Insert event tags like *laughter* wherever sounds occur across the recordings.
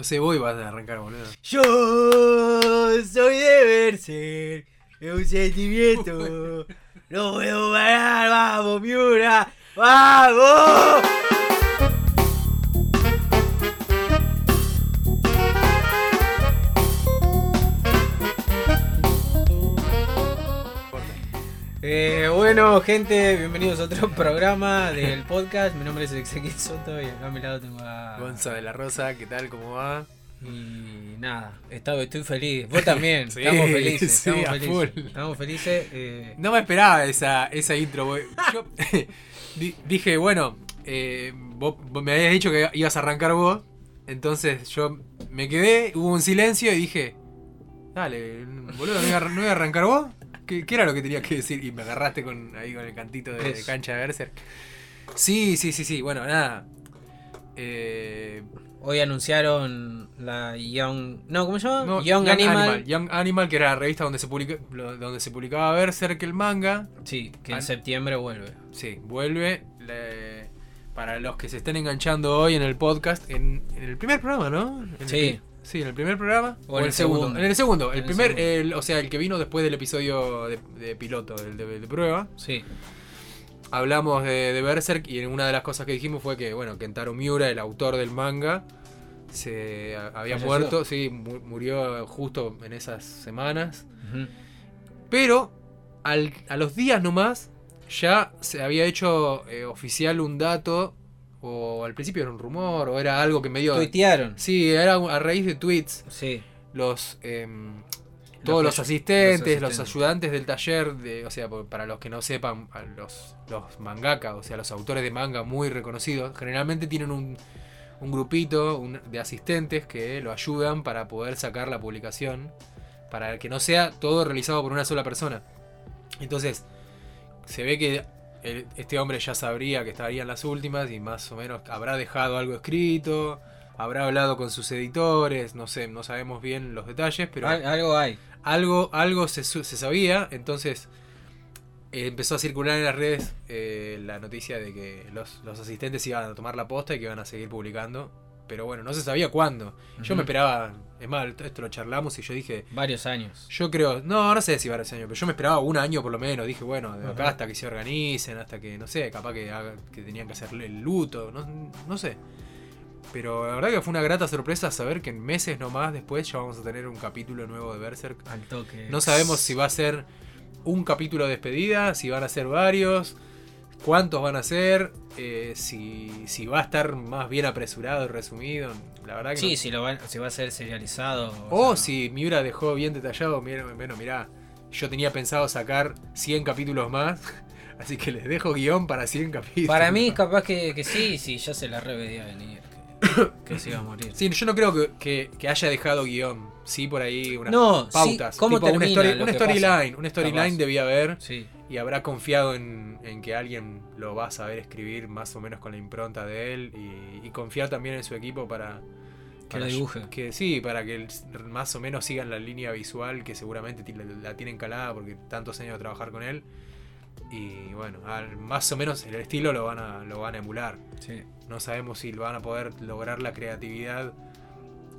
No sé, vos vas a arrancar, boludo. Yo soy de Berser, es un sentimiento. *laughs* No puedo parar, vamos, Miura, vamos. Bueno, gente, bienvenidos a otro *laughs* programa del podcast. Mi nombre es Ezequiel Soto y acá a mi lado tengo a. Gonza de la Rosa, ¿qué tal? ¿Cómo va? Y nada, estaba, estoy feliz. Vos también. *laughs* Sí, estamos felices. sí, estamos felices. full. Estamos felices. eh, No me esperaba esa, esa intro. Yo *laughs* di- dije, bueno, eh, vos, vos me habías dicho que ibas a arrancar vos. Entonces yo me quedé, hubo un silencio y dije, dale, boludo, ¿no iba, a- no iba a arrancar vos? ¿Qué, qué era lo que tenías que decir? Y me agarraste con, ahí con el cantito de, de Eso. cancha de Berserk. Sí, sí, sí, sí. Bueno, nada. Eh, hoy anunciaron la Young. No, ¿cómo se llama? no, Young, Animal. Young Animal, que era la revista donde se, publica, donde se publicaba Berserk, el manga. Sí, que en septiembre vuelve. Sí, vuelve. le- para los que se estén enganchando hoy en el podcast, en, en el primer programa, ¿no? En el Sí. Sí, en el primer programa. O en el segundo. En el segundo. El primer, el- o sea, el que vino después del episodio de, de piloto, el de, de prueba. Sí. Hablamos de, de Berserk y una de las cosas que dijimos fue que, bueno, Kentaro Miura, el autor del manga, se a- había Falleció. muerto, sí, mu- murió justo en esas semanas. Pero al- a los días nomás ya se había hecho eh, oficial un dato, o al principio era un rumor, o era algo que medio... Tuitearon. Sí, era a raíz de tweets. Sí. Los... em, todos los Los asistentes, los, asistentes. ayudantes del taller, de, o sea, para los que no sepan, los, los mangaka, o sea, los autores de manga muy reconocidos, generalmente tienen un, un grupito un- de asistentes que lo ayudan para poder sacar la publicación, para que no sea todo realizado por una sola persona. Entonces, se ve que el- este hombre ya sabría que estarían las últimas y más o menos habrá dejado algo escrito, habrá hablado con sus editores, no sé, no sabemos bien los detalles, pero Al- algo hay. algo, algo se, se sabía, entonces eh, empezó a circular en las redes eh, la noticia de que los, los asistentes iban a tomar la posta y que iban a seguir publicando. Pero bueno, no se sabía cuándo. Yo me esperaba, es más, esto lo charlamos y yo dije, Varios años. yo creo, no, no sé si varios años, pero yo me esperaba un año por lo menos. Dije, bueno, de acá hasta que se organicen, hasta que, no sé, capaz que, haga- que tenían que hacer el luto, no, no sé. Pero la verdad que fue una grata sorpresa saber que en meses nomás después ya vamos a tener un capítulo nuevo de Berserk. Al toque. No sabemos si va a ser un capítulo de despedida, si van a ser varios, cuántos van a ser, eh, si, si va a estar más bien apresurado y resumido. La verdad que Sí, no- si, lo va, si va a ser serializado. O sea, si Miura dejó bien detallado, mira- bueno, mirá, yo tenía pensado sacar 100 capítulos más, *laughs* así que les dejo guion para 100 capítulos. Para mí, *laughs* capaz que, que sí, sí, ya se la revedía venir. *coughs* Que, se iba a morir. Sí, yo no creo que, que- que haya dejado guion. Sí, por ahí unas No, sí, pautas. ¿cómo tipo una storyline. Una storyline debía haber. Sí. Y habrá confiado en, en que alguien lo va a saber escribir más o menos con la impronta de él. Y, y confiar también en su equipo para. Que para lo dibuje. Que sí, para que más o menos sigan la línea visual que seguramente la, la tienen calada porque tantos años de trabajar con él. Y bueno, al- más o menos el estilo lo van a, lo van a emular. Sí. No sabemos si van a poder lograr la creatividad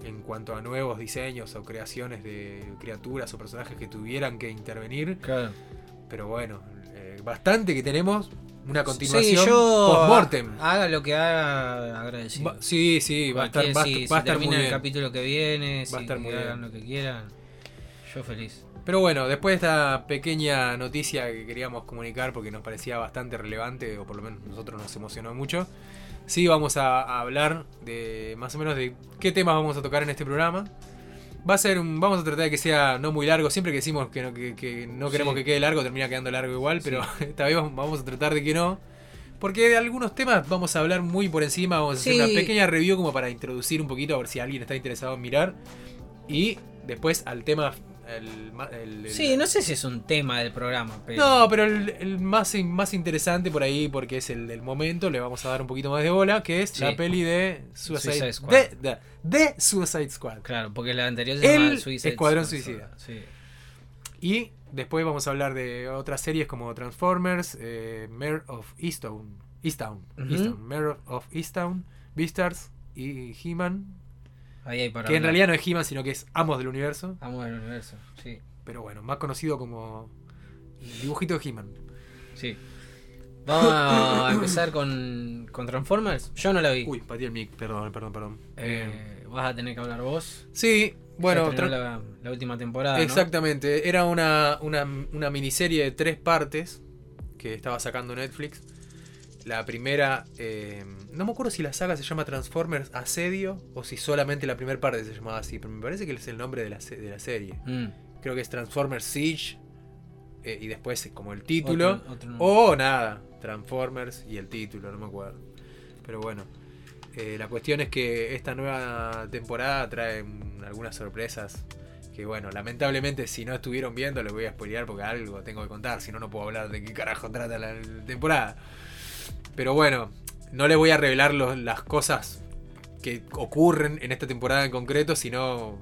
en cuanto a nuevos diseños o creaciones de criaturas o personajes que tuvieran que intervenir. Claro. Pero bueno, eh, bastante que tenemos. Una Sí, continuación yo. post-mortem. Haga lo que haga, agradecido. Va- Sí, sí, va a estar, va si, va a estar muy termina el bien. capítulo que viene, Va a estar muy hagan bien. lo que quieran. Yo feliz. Pero bueno, después de esta pequeña noticia que queríamos comunicar porque nos parecía bastante relevante, o por lo menos nosotros nos emocionó mucho, sí vamos a, a hablar de más o menos de qué temas vamos a tocar en este programa. Va a ser un, vamos a tratar de que sea no muy largo, siempre que decimos que no, que, que no queremos Sí. que quede largo, termina quedando largo igual, pero *laughs* esta vez vamos- vamos a tratar de que no. Porque de algunos temas vamos a hablar muy por encima, vamos a hacer Sí. una pequeña review como para introducir un poquito, a ver si alguien está interesado en mirar. Y después al tema... el el- el- Sí, no sé si es un tema del programa, pero. no, pero el, más, más interesante por ahí, porque es el del momento, le vamos a dar un poquito más de bola, que es Sí. la peli de Suicide, Suicide Squad. De, de- de Suicide Squad. Claro, porque la anterior se El llama Suicide Escuadrón Suicida. Sí. Y después vamos a hablar de otras series como Transformers, eh, Mare of Easttown, Easttown, Ujú. Easttown, Mare of Easttown, Beastars y He-Man. Ahí hay para que en realidad no es He-Man, sino que es Amos del Universo. Amo del universo, sí. Pero bueno, más conocido como el dibujito de He-Man. Sí. Vamos a empezar con, con Transformers. Yo no la vi. Uy, pateé el mic, perdón, perdón, perdón. Eh, Eh, vas a tener que hablar vos. sí, bueno, la, la última temporada. ¿no? exactamente. Era una, una, una miniserie de tres partes que estaba sacando Netflix. La primera, eh, no me acuerdo si la saga se llama Transformers Asedio o si solamente la primera parte se llamaba así, pero me parece que es el nombre de la, de la serie. Mm. Creo que es Transformers Siege eh, y después como el título. Otro- otro nombre. O nada, Transformers y el título, no me acuerdo. Pero bueno, eh, la cuestión es que esta nueva temporada trae algunas sorpresas. Que bueno, lamentablemente si no estuvieron viendo les voy a spoilear porque algo tengo que contar, si no no puedo hablar de qué carajo trata la temporada. Pero bueno, no les voy a revelar los- las cosas que ocurren en esta temporada en concreto, sino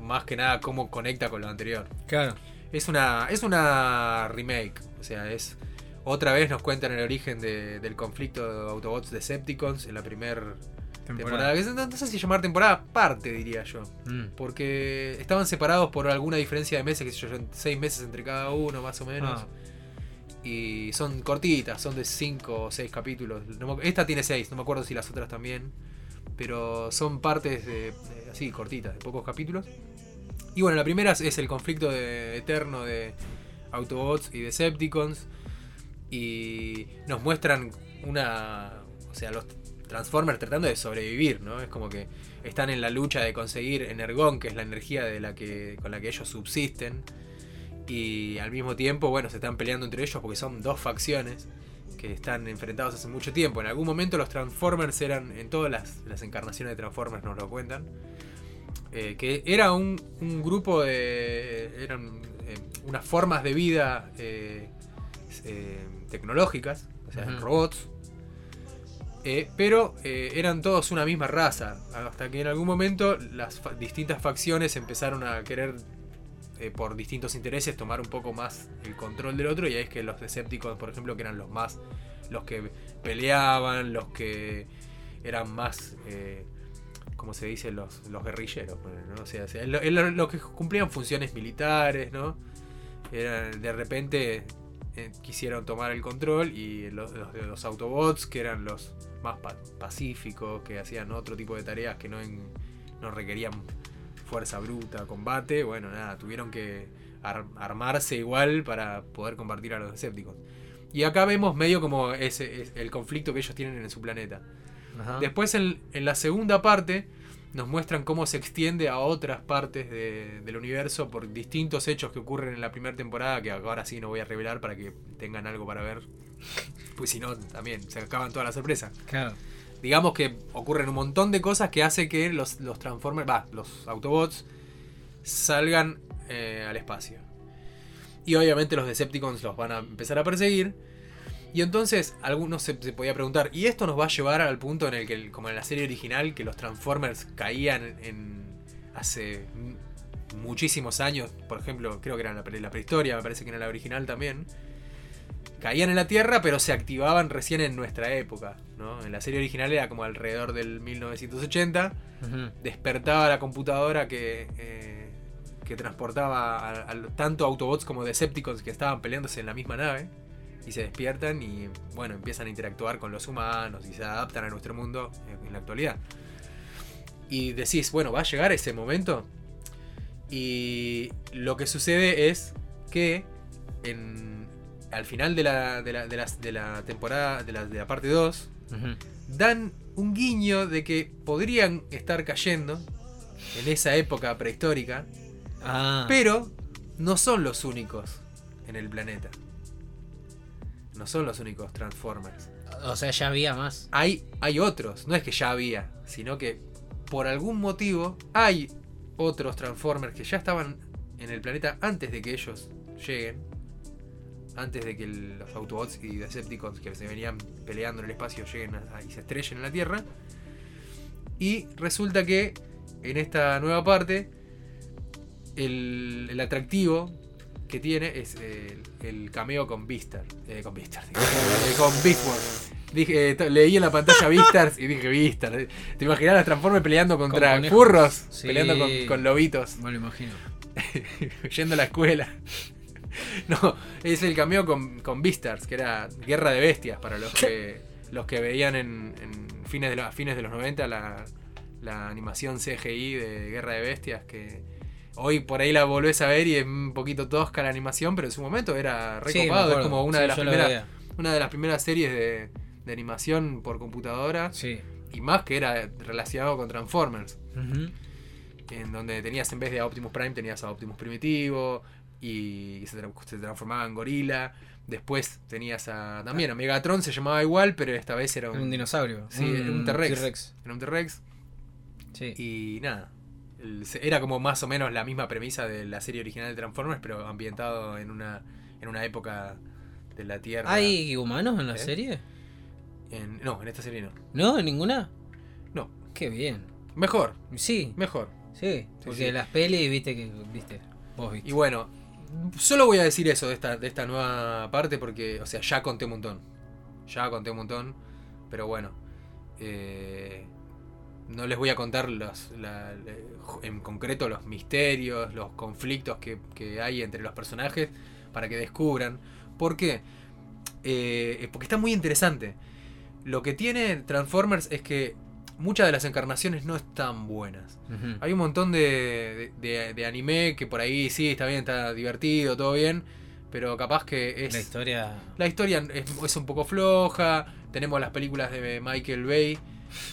más que nada cómo conecta con lo anterior. Claro. Es una, es una remake, o sea, es otra vez nos cuentan el origen de- del conflicto de Autobots Decepticons en la primera temporada. no, no sé si llamar temporada parte, diría yo. Mm. Porque estaban separados por alguna diferencia de meses, que sé yo, seis meses entre cada uno, más o menos. Ah. Y son cortitas, son de cinco o seis capítulos. No me- esta tiene seis, no me acuerdo si las otras también. Pero son partes de, así, cortitas, de pocos capítulos. Y bueno, la primera es- es el conflicto de- eterno de Autobots y Decepticons. Y nos muestran una. O sea, los Transformers tratando de sobrevivir, ¿no? Es como que están en la lucha de conseguir energón, que es la energía de la que, con la que ellos subsisten. Y al mismo tiempo, bueno, se están peleando entre ellos porque son dos facciones que están enfrentados hace mucho tiempo. En algún momento los Transformers eran, en todas las, las encarnaciones de Transformers nos lo cuentan, eh, que era un, un grupo de... eran eh, unas formas de vida eh, tecnológicas, o sea, Ujú. robots, eh, pero eh, eran todos una misma raza, hasta que en algún momento las fa- distintas facciones empezaron a querer, eh, por distintos intereses, tomar un poco más el control del otro, y ahí es que los Decepticons, por ejemplo, que eran los más, los que peleaban, los que eran más, eh, como se dice, los, los guerrilleros, ponele, ¿no? O sea, lo- los que cumplían funciones militares, ¿no? Eran, de repente eh, quisieron tomar el control y los, los, los Autobots, que eran los más pa- pacíficos, que hacían otro tipo de tareas que no, en- no requerían fuerza bruta, combate, bueno, nada, tuvieron que ar- armarse igual para poder combatir a los Decepticons. Y acá vemos medio como ese, es el conflicto que ellos tienen en su planeta. Ajá. Después en, en la segunda parte nos muestran cómo se extiende a otras partes de- del universo por distintos hechos que ocurren en la primera temporada, que ahora sí no voy a revelar para que tengan algo para ver. Pues si no, también se acaban todas las sorpresas. Claro. Digamos que ocurren un montón de cosas que hace que los, los Transformers, va, los Autobots salgan eh, al espacio. Y obviamente los Decepticons los van a empezar a perseguir. Y entonces algunos se, se podía preguntar, ¿y esto nos va a llevar al punto en el que, como en la serie original, que los Transformers caían en hace muchísimos años? Por ejemplo, creo que era la, pre- la prehistoria, me parece que era la original también. Caían en la Tierra, pero se activaban recién en nuestra época. ¿no? En la serie original era como alrededor del 1980 Ujú. despertaba la computadora que, eh, que transportaba a, a tanto Autobots como Decepticons que estaban peleándose en la misma nave. Y se despiertan y bueno, empiezan a interactuar con los humanos y se adaptan a nuestro mundo en, en la actualidad. Y decís, bueno, va a llegar ese momento. Y lo que sucede es que en, al final de la, de la, de la temporada, de la, de la parte 2, Ujú. dan un guiño de que podrían estar cayendo en esa época prehistórica, Ah. pero no son los únicos en el planeta. No son los únicos Transformers. O sea, ya había más. Hay, hay otros, no es que ya había, sino que por algún motivo hay otros Transformers que ya estaban en el planeta antes de que ellos lleguen. Antes de que el- los Autobots y Decepticons que se venían peleando en el espacio lleguen a- y se estrellen en la Tierra. Y resulta que en esta nueva parte el, el atractivo que tiene es el, el cameo con Beastar. Eh, con digo, eh, con Beastars. Dije, eh, leí en la pantalla Beastars y dije Beastar. ¿Te imaginas las Transformers peleando contra conejos. furros? Sí. Peleando con, con lobitos, Me lo imagino. *laughs* yendo a la escuela. *laughs* No, es el cameo con, con Beastars, que era Guerra de Bestias para los que los que veían en, en fines de los, a fines de los 90 la, la animación CGI de Guerra de Bestias que hoy por ahí la volvés a ver y es un poquito tosca la animación, pero en su momento era Sí, recopado, es como una Sí, de las primeras una de las primeras series de, de animación por computadora Sí. y más que era relacionado con Transformers. En donde tenías en vez de a Optimus Prime tenías a Optimus Primitivo y se, tra- se transformaba en gorila. Después tenías a también a Megatron, se llamaba igual, pero esta vez era un, un dinosaurio. sí, era un T-Rex. Era un T-Rex Sí. y nada. era como más o menos la misma premisa de la serie original de Transformers, pero ambientado en una en una época de la Tierra. ¿Hay humanos en la ¿Eh? serie? en- no, en esta serie no. ¿No? ¿En ninguna? No. Qué bien. Mejor, Sí, mejor. sí. Porque sí. las pelis, viste que. Viste. Vos viste. Y bueno, solo voy a decir eso de esta, de esta nueva parte porque, o sea, ya conté un montón. Ya conté un montón. Pero bueno, eh, no les voy a contar los, en concreto los misterios, los conflictos que, que hay entre los personajes para que descubran. ¿Por qué? Eh, porque está muy interesante. Lo que tiene Transformers es que muchas de las encarnaciones no están buenas. Hay un montón de, de, de anime que por ahí sí, está bien, está divertido, todo bien, pero capaz que es... La historia. la historia es, es un poco floja, tenemos las películas de Michael Bay,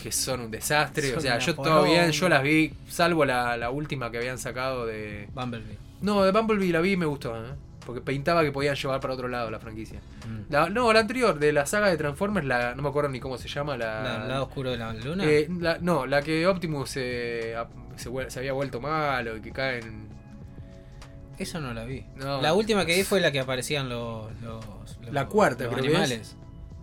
que son un desastre, Son o sea, yo todo bien, yo las vi, salvo la, la última que habían sacado de... Bumblebee. No, de Bumblebee la vi y me gustó, ¿eh? Porque pintaba que podían llevar para otro lado la franquicia. Mm. La- no, la anterior, de la saga de Transformers, la, no me acuerdo ni cómo se llama, la... La- lado oscuro de la luna. Eh, la- no, la que Optimus eh, se, se había vuelto malo y que caen. Eso no la vi. No. La última que vi fue la que aparecían los. los- los- La cuarta, los creo que animales.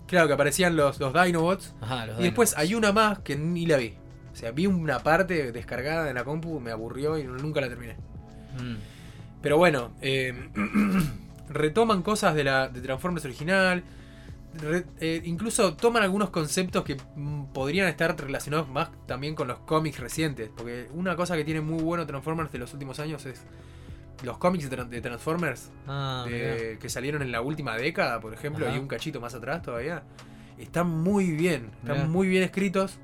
Claro, que aparecían los, los Dinobots. Ajá, los Y después hay una más que ni la vi. O sea, vi una parte descargada en la compu, me aburrió y nunca la terminé. Mm. Pero bueno, eh, *clears throat* retoman cosas de la de Transformers original. re- eh, incluso toman algunos conceptos que mm, podrían estar relacionados más también con los cómics recientes. Porque una cosa que tiene muy bueno Transformers de los últimos años es los cómics de, Tran- de Transformers Ah, de- que salieron en la última década, por ejemplo, Ajá. y un cachito más atrás todavía. Están muy bien, están Mirá. muy bien escritos.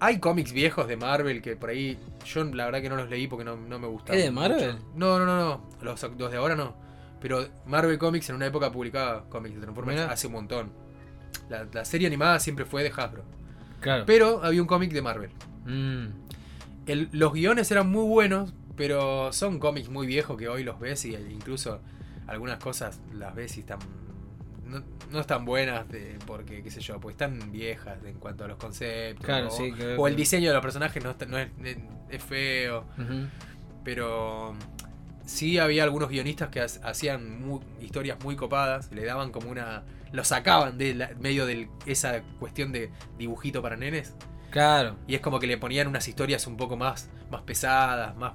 Hay cómics viejos de Marvel que por ahí yo la verdad que no los leí porque no, no me gustaban. ¿Es de Marvel? mucho. No, no, no, no. Los, los de ahora no. Pero Marvel Comics en una época publicaba cómics de Transformers hace un montón. La, la serie animada siempre fue de Hasbro. Claro. Pero había un cómic de Marvel. Mm. El- los guiones eran muy buenos, pero son cómics muy viejos que hoy los ves y incluso algunas cosas las ves y están no, no están buenas de- porque qué sé yo, pues están viejas en cuanto a los conceptos Claro, o, sí, o el diseño de los personajes no, está- no es, feo, pero sí había algunos guionistas que ha- hacían historias muy copadas, le daban como una lo sacaban de la- medio de esa cuestión de dibujito para nenes. Claro. Y es como que le ponían unas historias un poco más, más pesadas, más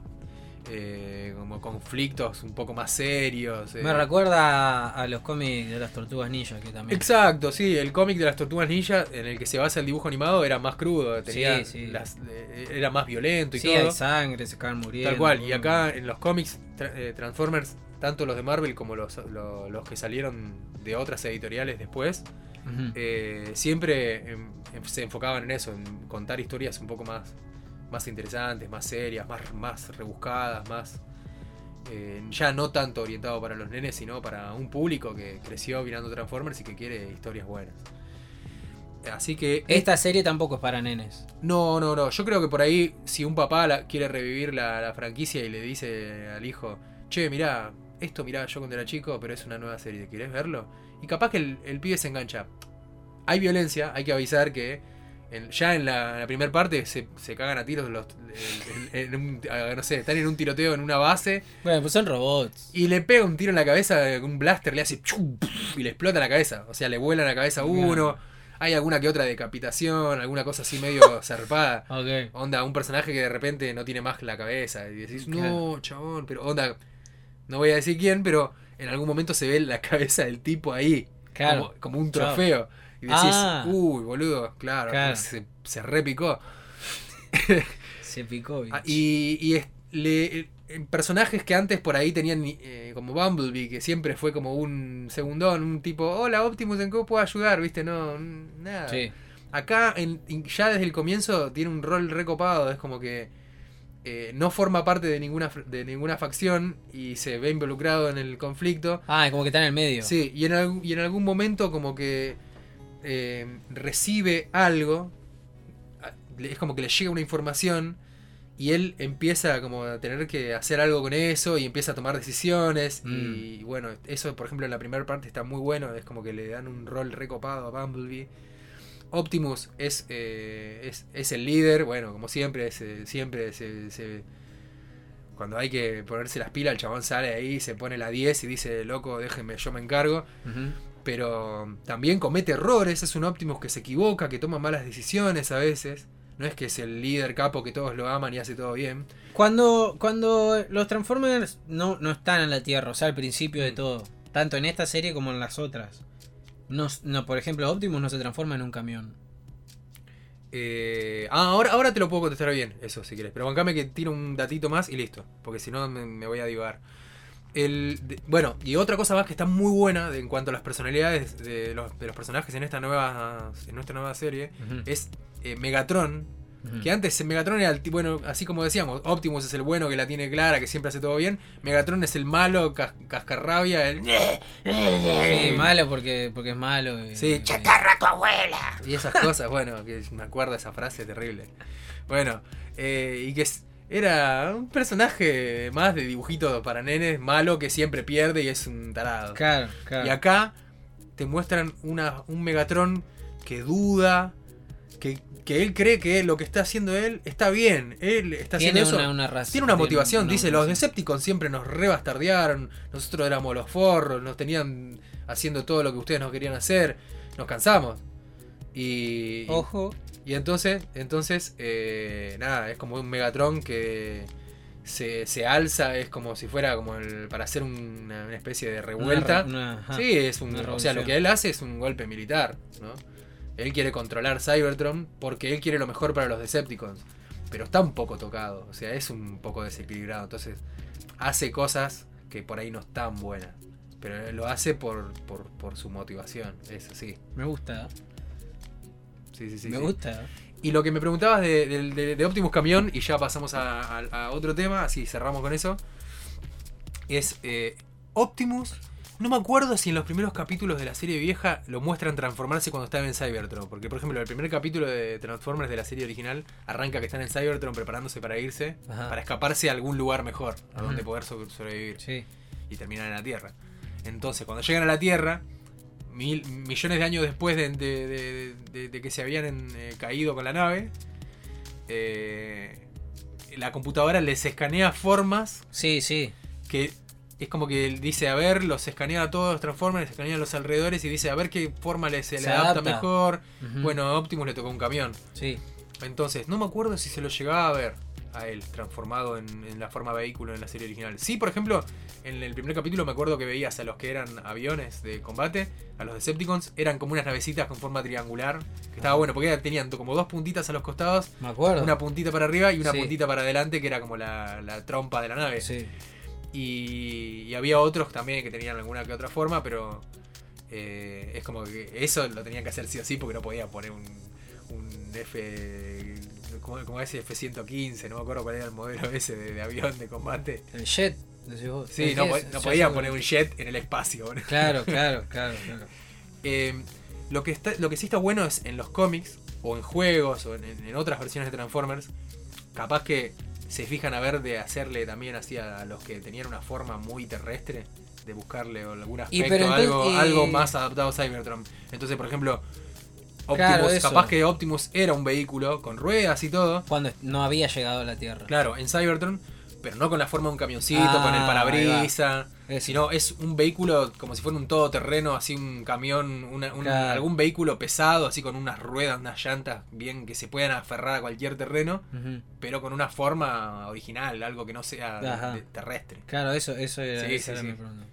eh, como conflictos un poco más serios. eh. Me recuerda a, a los cómics de las tortugas ninja que también. Exacto, sí, el cómic de las tortugas ninja en el que se basa el dibujo animado era más crudo, tenía Sí, sí. las- eh, era más violento y Sí, todo. hay sangre, se caen muriendo. Tal cual, y acá en los cómics tra- eh, Transformers, tanto los de Marvel como los, lo- los que salieron de otras editoriales después, eh, siempre em, em, se enfocaban en eso, en contar historias un poco más, más interesantes, más serias, más, más rebuscadas, más... eh, ya no tanto orientado para los nenes, sino para un público que creció mirando Transformers y que quiere historias buenas. Así que... Esta serie tampoco es para nenes. No, no, no. Yo creo que por ahí, si un papá la- quiere revivir la, la franquicia y le dice al hijo, che, mirá, esto mirá yo cuando era chico, pero es una nueva serie, ¿querés verlo? Y capaz que el, el pibe se engancha. Hay violencia, hay que avisar que en- ya en la, primera parte se, se cagan a tiros los... en- en un- no sé, están en un tiroteo en una base Bueno, pues son robots. y le pega un tiro en la cabeza, un blaster le hace chum, y le explota la cabeza. O sea, le vuela la cabeza a uno. Hay alguna que otra decapitación, alguna cosa así medio *laughs* zarpada. Onda, un personaje que de repente no tiene más la cabeza. Y decís, no, chabón, pero onda. No voy a decir quién, pero en algún momento se ve la *laughs* cabeza del tipo ahí. Claro. Como, como un trofeo. Y decís, Ah. uy, boludo, claro, Claro. Se, se repicó. *laughs* Se picó. Ah, y y es- le- eh, personajes que antes por ahí tenían eh, como Bumblebee, que siempre fue como un segundón, un tipo, hola Optimus, ¿en qué puedo ayudar? ¿Viste? No, nada. Sí. Acá en- ya desde el comienzo tiene un rol recopado, es como que eh, no forma parte de ninguna, de ninguna facción y se ve involucrado en el conflicto. Ah, como que está en el medio. Sí, y en, y en algún momento como que eh, recibe algo, es como que le llega una información y él empieza como a tener que hacer algo con eso y empieza a tomar decisiones y bueno, eso por ejemplo en la primera parte está muy bueno, es como que le dan un rol recopado a Bumblebee. Optimus es, eh, es, es el líder, bueno, como siempre, se- siempre se, se- cuando hay que ponerse las pilas, el chabón sale ahí, se pone la 10 y dice, loco, déjenme, yo me encargo. Pero también comete errores, es un Optimus que se equivoca, que toma malas decisiones a veces. No es que es el líder capo que todos lo aman y hace todo bien. Cuando, cuando los Transformers no, no están en la Tierra, o sea, al principio de Mm. todo, tanto en esta serie como en las otras. No, no, por ejemplo, Optimus no se transforma en un camión. Eh, ah, ahora, ahora te lo puedo contestar bien, eso si quieres. Pero bancame que tiro un datito más y listo. Porque si no me, me voy a divagar. El, de- bueno, y otra cosa más que está muy buena de- en cuanto a las personalidades de los, de los personajes en esta nueva en nuestra nueva serie es eh, Megatron. Que antes Megatron era el tipo, bueno, así como decíamos, Optimus es el bueno que la tiene clara, que siempre hace todo bien. Megatron es el malo, cas- cascarrabia, el... *laughs* Sí, malo porque, porque es malo. y- Sí, y- chatarra tu abuela. Y esas cosas, bueno, que me acuerdo de esa frase terrible. Bueno, eh, y que es- era un personaje más de dibujito para nenes, malo, que siempre pierde y es un tarado. Claro, claro. Y acá te muestran una, un Megatron que duda, que, que él cree que lo que está haciendo él está bien. Él está haciendo eso. una, una razón. Tiene una motivación, dice, los. Decepticons siempre nos rebastardearon, nosotros éramos los forros, nos tenían haciendo todo lo que ustedes nos querían hacer, nos cansamos. Y, Ojo. Y entonces, entonces eh, nada, es como un Megatron que se, se alza, es como si fuera como el, para hacer una, una especie de revuelta. Una- una- ajá. Sí, es un, o sea, lo que él hace es un golpe militar, ¿no? Él quiere controlar Cybertron porque él quiere lo mejor para los Decepticons, pero está un poco tocado, o sea, es un poco desequilibrado, entonces hace cosas que por ahí no están buenas, pero lo hace por, por, por su motivación, es así. Me gusta. Sí, sí, sí. me sí. gusta. Y lo que me preguntabas de, de- de- de Optimus Camión, y ya pasamos a, a- a otro tema, así cerramos con eso, es eh, Optimus. No me acuerdo si en los primeros capítulos de la serie vieja lo muestran transformarse cuando estaba en Cybertron. Porque, por ejemplo, el primer capítulo de Transformers de la serie original arranca que están en Cybertron preparándose para irse, Ajá. para escaparse a algún lugar mejor, a donde poder so- sobrevivir Sí. y terminan en la Tierra. Entonces, cuando llegan a la Tierra, mil- millones de años después de, de- de- de- de que se habían eh, caído con la nave, eh, la computadora les escanea formas Sí, sí. que es como que dice, a ver, los escanea a todos los Transformers, escanea a los alrededores y dice, a ver qué forma les, se le adapta, adapta. mejor. Bueno, a Optimus le tocó un camión. Sí. Entonces, no me acuerdo si se lo llegaba a ver a él transformado en, en la forma vehículo en la serie original. Sí, por ejemplo, en el primer capítulo me acuerdo que veías a los que eran aviones de combate, a los Decepticons, eran como unas navecitas con forma triangular, que estaba bueno, porque tenían como dos puntitas a los costados, Me acuerdo. una puntita para arriba y una Sí. puntita para adelante, que era como la, la trompa de la nave. Sí. Y, y había otros también que tenían alguna que otra forma, pero eh, es como que eso lo tenían que hacer sí o sí porque no podían poner un, un F. Como, como ese F-115, no me acuerdo cuál era el modelo ese de, de avión de combate. El jet. decís vos. Sí, no, po- no podían sé, poner un jet en el espacio. ¿no? *laughs* Claro, claro, claro, claro. Eh, lo, que está, lo que sí está bueno es en los cómics, o en juegos, o en, en otras versiones de Transformers, capaz que se fijan a ver de hacerle también así a los que tenían una forma muy terrestre, de buscarle algún Y aspecto, pero entonces- algo, y- algo más adaptado a Cybertron. Entonces, por ejemplo, Optimus, Claro, eso. capaz que Optimus era un vehículo con ruedas y todo, Cuando no había llegado a la Tierra. claro, en Cybertron, pero no con la forma de un camioncito, Ah, con el ahí parabrisa, sino es un vehículo como si fuera un todoterreno, así un camión, una- un- Claro. algún vehículo pesado, así con unas ruedas, unas llantas bien que se puedan aferrar a cualquier terreno, pero con una forma original, algo que no sea de- terrestre. Claro, eso, eso era, Sí, sí, era sí. mi pregunta.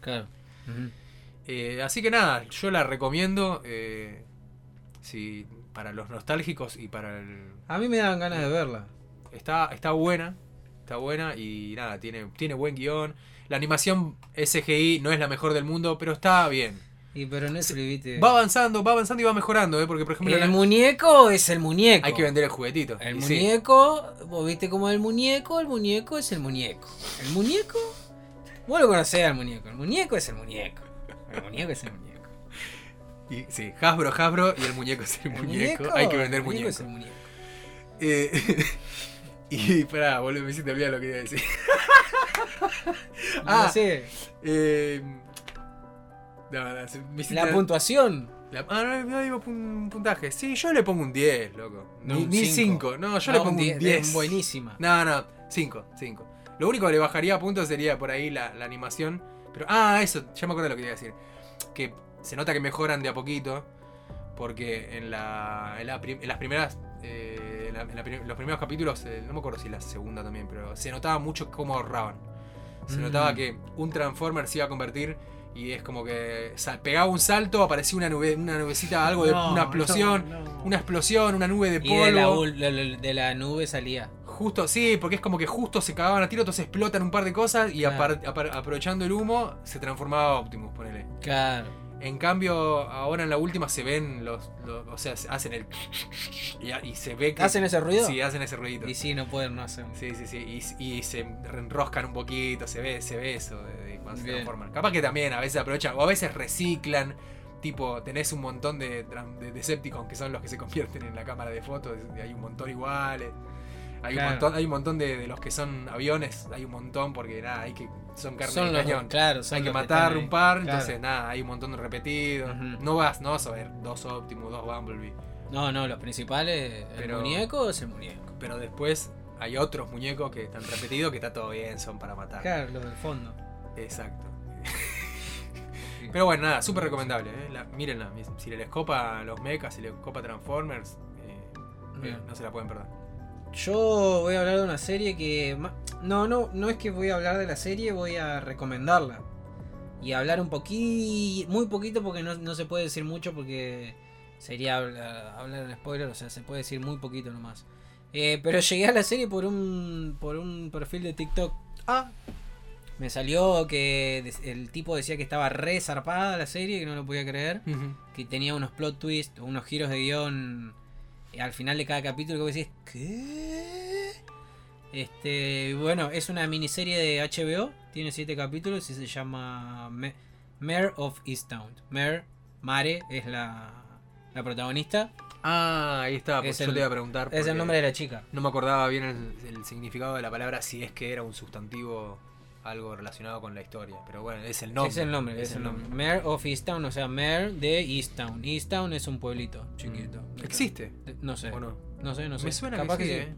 Claro. Eh, así que nada, yo la recomiendo eh, si, para los nostálgicos y para el... A mí me daban ganas de verla. Está, está buena, está buena y nada, tiene, tiene buen guion. La animación SGI no es la mejor del mundo, pero está bien. Y pero no es viste. Va avanzando, va avanzando y va mejorando, ¿eh? porque por ejemplo El la- muñeco es el muñeco. hay que vender el juguetito. El sí, muñeco, vos viste como el muñeco, el muñeco es el muñeco. El muñeco, vos lo conocés al muñeco. El muñeco es el muñeco. El muñeco es el muñeco. Y, sí, Hasbro, Hasbro y el muñeco es el, El muñeco. Hay que vender el muñeco. muñeco. es el muñeco. Eh, *laughs* y pará, boludo, me hiciste olvidar lo que iba a decir. *laughs* Ah. No sé, Eh, no, no, me la puntuación. la- ah, no, no digo pun- puntaje. Sí, yo le pongo un 10, loco. Ni un 5. cinco. No, yo le pongo un 10. 10, Buenísima. No, no, 5, 5. Lo único que le bajaría a puntos sería por ahí la, la animación. Pero, ah, eso, ya me acuerdo de lo que iba a decir. Que se nota que mejoran de a poquito. Porque en, la, en, la prim- en las primeras. eh, en la- en la prim- los primeros capítulos, eh, no me acuerdo si la segunda también, pero se notaba mucho cómo ahorraban. Se Mm. notaba que un Transformer se iba a convertir y es como que pegaba un salto, aparecía una nube, una nubecita, algo de No, una explosión, no, no. una explosión, una nube de polvo. de la- de la nube salía. Justo, sí, porque es como que justo se cagaban a tiro, entonces explotan un par de cosas y Claro. apar- apar- aprovechando el humo se transformaba Optimus, ponele. Claro. En cambio, ahora en la última se ven los, los- o sea, se- hacen el *laughs* y, y se ve que ¿Hacen ese ruido? Sí, hacen ese ruidito. Y sí, no pueden no hacerlo. Sí, sí, sí. Y, y se enroscan un poquito, se ve, se ve eso de, de cuando se transforman. Capaz que también a veces aprovechan, o a veces reciclan. Tipo, tenés un montón de, de Decepticons que son los que se convierten en la cámara de fotos. y hay un montón iguales. Hay, Claro. un montón, hay un montón de, de los que son aviones, hay un montón porque nada, hay que son carne Son de los, cañón. claro, son hay que matar un par, Claro. entonces nada, hay un montón de repetidos. No vas, no vas a ver dos Optimus, dos Bumblebee. No, no, los principales. Pero- El muñeco es el muñeco. Pero después hay otros muñecos que están repetidos que está todo bien, son para matar. Claro, los del fondo. Exacto. Pero bueno, nada, súper recomendable. ¿eh? La- mírenla, si les copa los mechas, si les copa Transformers, eh, Bien. no se la pueden perder. Yo voy a hablar de una serie que. No, no, no es que voy a hablar de la serie, voy a recomendarla. Y hablar un poquito, muy poquito porque no, no se puede decir mucho porque sería hablar, hablar en spoiler, o sea, se puede decir muy poquito nomás. Eh, pero llegué a la serie por un, por un perfil de TikTok. Ah, Me salió que el tipo decía que estaba re zarpada la serie, que no lo podía creer. que tenía unos plot twists, unos giros de guion al final de cada capítulo que vos decís, ¿qué? Este, bueno, es una miniserie de HBO, tiene siete capítulos y se llama Ma- Mare of Easttown. Mare, Mare es la, la protagonista, ah, ahí está, pues Es yo el- te iba a preguntar. es el nombre de la chica. No me acordaba bien el, el significado de la palabra, si es que era un sustantivo, algo relacionado con la historia. Pero bueno, es el nombre. es el nombre, es, el nombre. Mare of Easttown, o sea, Mare de Easttown. Easttown es un pueblito chiquito. Mm. ¿Existe? De- No sé. ¿O no? No sé, no sé. Me suena Capaz que sí, sí. ¿eh?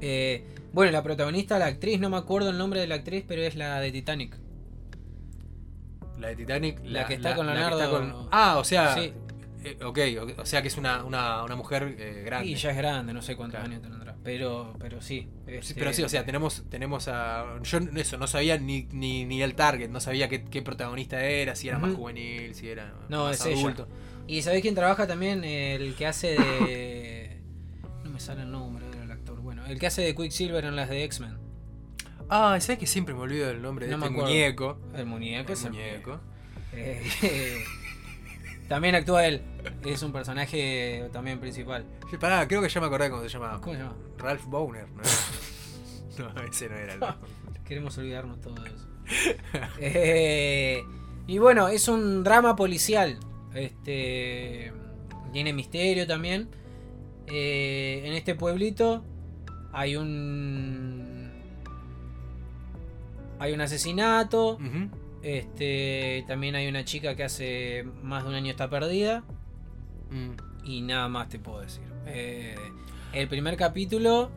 Eh, bueno, la protagonista, la actriz, no me acuerdo el nombre de la actriz, pero es la de Titanic. La de Titanic. La que está con que Leonardo- está con- Ah, o sea. Sí. eh, ok, ok, o sea que es una, una, una mujer eh, grande. Y ya es grande, no sé cuántos Claro. años tendrá. Pero, pero sí. Este, pero sí, o sea, tenemos, tenemos a. Yo eso, no sabía ni, ni, ni el target, no sabía qué, qué protagonista era, si era más juvenil, si era No, más es ella. adulto. Y ¿sabés quién trabaja también? El que hace de. *coughs* No me sale el nombre del actor. Bueno, el que hace de Quicksilver en las de X-Men. Ah, ¿sabes que siempre me olvido del nombre de No este muñeco? El muñeco. El es el muñeco. Eh, *laughs* también actúa él. Es un personaje también principal. Sí, Pará, creo que ya me acordé cómo se llamaba. ¿Cómo se llama? Ralph Bowner, ¿no? *laughs* no, ese no era el. *laughs* Queremos olvidarnos todo eso. Eh, y bueno, es un drama policial. Este tiene misterio también. Eh, en este pueblito hay un hay un asesinato. Ujú. Este también hay una chica que hace más de un año está perdida Mm. y nada más te puedo decir. Eh, el primer capítulo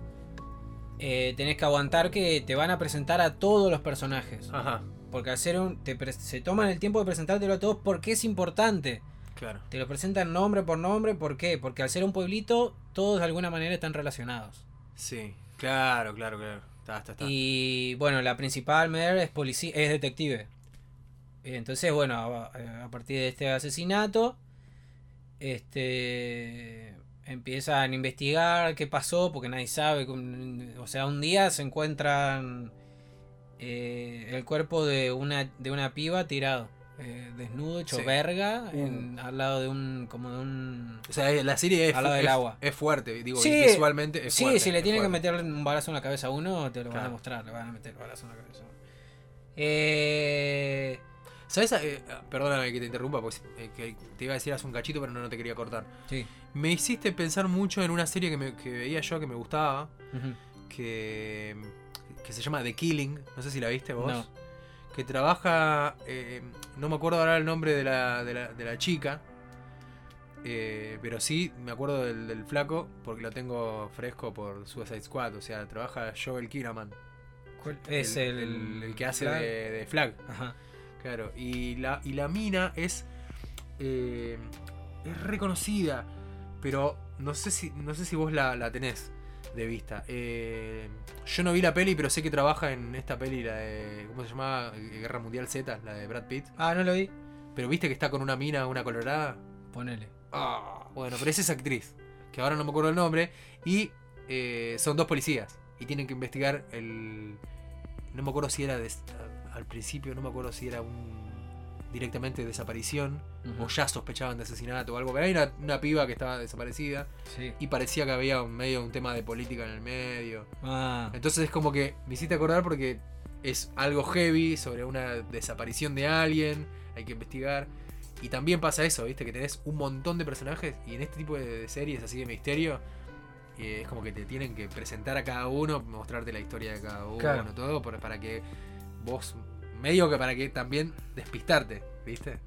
eh, tenés que aguantar que te van a presentar a todos los personajes. Ajá, Porque al ser un. te se toman el tiempo de presentártelo a todos porque es importante. claro. Te lo presentan nombre por nombre. ¿Por qué? Porque al ser un pueblito, todos de alguna manera están relacionados. Sí, claro, claro, claro. Está, está, está. Y bueno, la principal Mer es policía, es detective. Entonces, bueno, a, a partir de este asesinato, este empiezan a investigar qué pasó, porque nadie sabe. O sea, un día se encuentran eh, el cuerpo de una, de una piba tirado, eh, desnudo, hecho Sí. verga, en- al lado de un, como de un... O sea, la serie es, Al lado del es- agua. es fuerte, digo, Sí, visualmente es sí, fuerte, si le tienen que meterle un balazo en la cabeza a uno, te lo van a mostrar, le van a meter el balazo en la cabeza. Eh, ¿Sabes? Eh, perdóname que te interrumpa, porque eh, que te iba a decir hace un cachito, pero no, no te quería cortar. sí. Me hiciste pensar mucho en una serie que, me- que veía yo que me gustaba, que, que se llama The Killing, no sé si la viste vos. No. Que trabaja, eh, no me acuerdo ahora el nombre de la, de la, de la chica, eh, pero sí me acuerdo del, del flaco, porque lo tengo fresco por Suicide Squad, o sea, trabaja Joel Kinnaman. ¿Cuál Es el, el, el- el que hace Flag. De, de Flag. Ajá. Claro, y la, y la mina es. eh, es reconocida, pero no sé si, no sé si vos la, la tenés de vista. Eh, yo no vi la peli, pero sé que trabaja en esta peli, la de. ¿Cómo se llamaba? Guerra Mundial Z, la de Brad Pitt. Ah, no lo vi. Pero viste que está con una mina, una colorada. Ponele. Ah, bueno, pero es esa actriz, que ahora no me acuerdo el nombre, y eh, son dos policías, y tienen que investigar el... No me acuerdo si era des- al principio, no me acuerdo si era un directamente desaparición, o ya sospechaban de asesinato o algo, pero hay una, una piba que estaba desaparecida, Sí. y parecía que había un medio un tema de política en el medio. Ah, Entonces es como que me hiciste acordar porque es algo heavy sobre una desaparición de alguien, hay que investigar. Y también pasa eso, ¿viste? Que tenés un montón de personajes y en este tipo de, series así de misterio eh, es como que te tienen que presentar a cada uno, mostrarte la historia de cada uno, Claro. todo, para que vos, medio que para que también despistarte, ¿viste?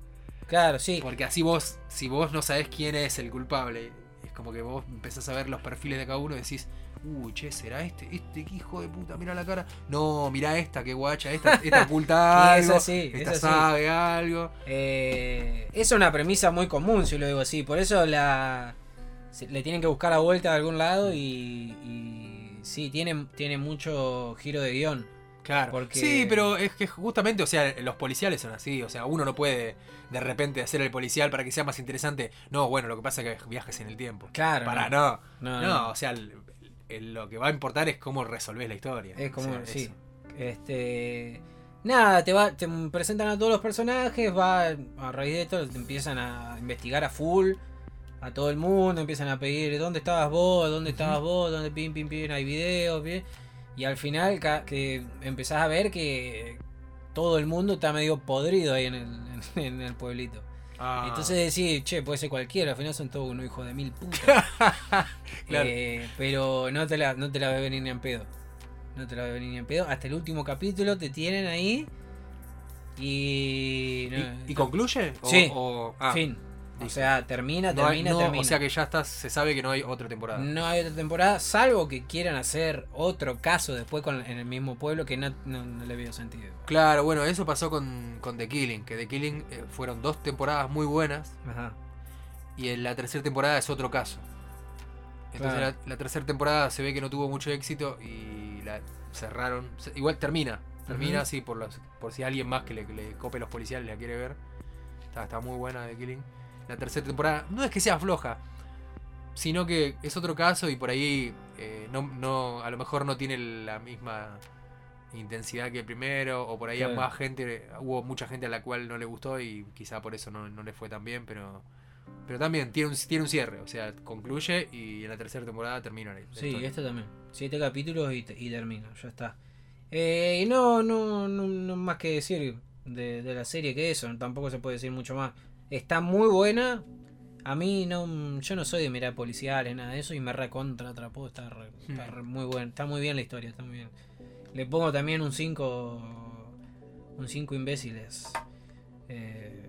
claro, sí. Porque así vos, si vos no sabés quién es el culpable, es como que vos empezás a ver los perfiles de cada uno y decís, uy, che, ¿será este? Este qué hijo de puta, mira la cara. No, mira esta, qué guacha, esta, esta *laughs* oculta algo, es esta sabe algo. Eh, es una premisa muy común, si lo digo así. Por eso la le tienen que buscar la vuelta de algún lado y, y sí, tiene, tiene mucho giro de guion. Claro. Porque- Sí, pero es que justamente, o sea, los policiales son así. O sea, uno no puede de repente hacer el policial para que sea más interesante. No, bueno, lo que pasa es que viajes en el tiempo. Claro. Para, no. no. No, No, no. o sea, el- el- lo que va a importar es cómo resolvés la historia. Es como, O sea, sí. eso. Este. Nada, te va, te presentan a todos los personajes, va a raíz de esto te empiezan a investigar a full a todo el mundo, empiezan a pedir dónde estabas vos, dónde estabas vos, dónde pim pim pim hay videos, bien. Y al final que empezás a ver que todo el mundo está medio podrido ahí en el, *laughs* en el pueblito. Ah. Entonces decís, che, puede ser cualquiera, al final son todos unos hijos de mil putas. *laughs* Claro. Eh, pero no te la, no te la ve venir ni en pedo. No te la ve venir ni en pedo. Hasta el último capítulo te tienen ahí. Y. no, ¿Y, y concluye? O- Sí. o- ah, fin. O sea, termina, no hay- termina, no, termina. O sea que ya está, se sabe que no hay otra temporada. No hay otra temporada, salvo que quieran hacer otro caso después con, en el mismo pueblo que no, no, no le veo sentido. Claro, bueno, eso pasó con, con The Killing, que The Killing eh, fueron dos temporadas muy buenas Ajá. y en la tercera temporada es otro caso. Entonces Claro. la, la tercera temporada se ve que no tuvo mucho éxito y la cerraron. Se- Igual termina, termina Ujú. así por los, por si alguien más que le, que le cope los policiales la quiere ver. Está, está muy buena The Killing. La tercera temporada no es que sea floja, sino que es otro caso y por ahí eh, no, no, a lo mejor no tiene la misma intensidad que el primero, o por ahí a Claro. más gente, hubo mucha gente a la cual no le gustó y quizá por eso no, no le fue tan bien, pero pero también tiene un, tiene un cierre, o sea, concluye y en la tercera temporada termina la Sí, esto también. Siete capítulos y, y termina, ya está. Eh, y no, no, no, no más que decir de, de la serie que eso, tampoco se puede decir mucho más. Está muy buena. A mí no, yo no soy de mirar policiales, nada de eso, y me recontra atrapó, está, re- está re- muy buena, está muy bien la historia, está muy bien. Le pongo también un 5 un 5 imbéciles. Eh,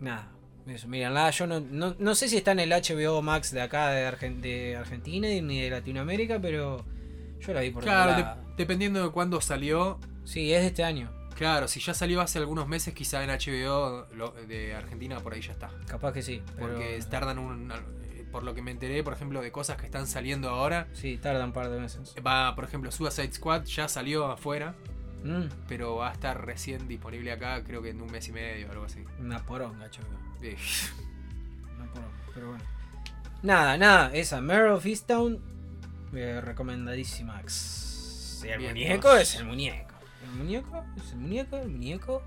nada, eso, mírenla, yo no, no, no sé si está en el HBO Max de acá de, Argen- de Argentina ni de Latinoamérica, pero Yo la vi por Claro, de- dependiendo de cuándo salió. Sí, es de este año. Claro, si ya salió hace algunos meses, quizá en HBO lo- de Argentina por ahí ya está. Capaz que sí. Pero... Porque tardan un. eh, Por lo que me enteré, por ejemplo, de cosas que están saliendo ahora. Sí, tarda un par de meses. Va, por ejemplo, Suicide Squad ya salió afuera, Mm, pero va a estar recién disponible acá, creo que en un mes y medio o algo así. una poronga, chaval. Eh, Una poronga, pero bueno. Nada, nada, esa Mare of Easttown, eh, recomendadísima. El Bien, muñeco es el muñeco. Muñeco es el muñeco, el muñeco.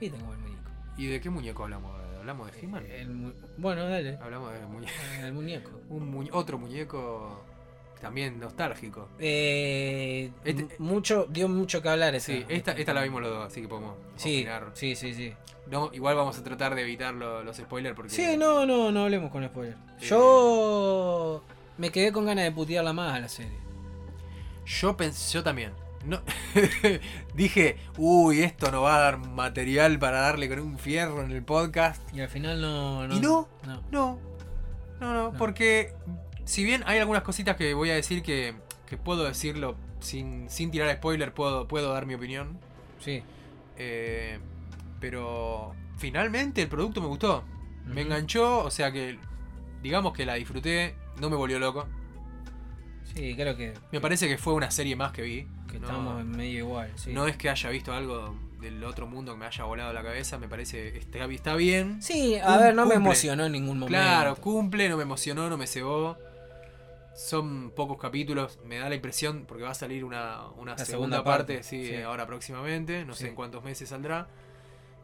Y tengo el muñeco. ¿Y de qué muñeco hablamos? ¿Hablamos de He-Man? Mu- bueno, dale. Hablamos de muñeco. El muñeco. *laughs* Un muñe- otro muñeco también nostálgico. Eh, Este- mucho, dio mucho que hablar esa. Sí, esta, esta la vimos los dos, así que podemos Sí, opinar. sí, sí, sí. No, igual vamos a tratar de evitar lo- los spoilers porque. Sí, no, no, no hablemos con spoiler. Eh. Yo me quedé con ganas de putearla más a la serie. Yo pensé, yo también. No, *laughs* dije, uy, esto no va a dar material para darle con un fierro en el podcast. Y al final no. no ¿Y no? no. No, no, porque si bien hay algunas cositas que voy a decir que, que puedo decirlo sin, sin tirar spoiler, puedo, puedo dar mi opinión. Sí. eh, pero finalmente el producto me gustó. Me enganchó, o sea que digamos que la disfruté, no me volvió loco. Sí, creo que, Me parece que fue una serie más que vi. Que no, estamos en medio igual. Sí. no es que haya visto algo del otro mundo que me haya volado la cabeza, me parece está, está bien. Sí, a Cum- ver, no me emocionó en ningún momento. Claro, cumple, no me emocionó, no me cebó. Son pocos capítulos, me da la impresión, porque va a salir una, una segunda, segunda parte, parte, sí, sí. ahora próximamente, no sé en cuántos meses saldrá,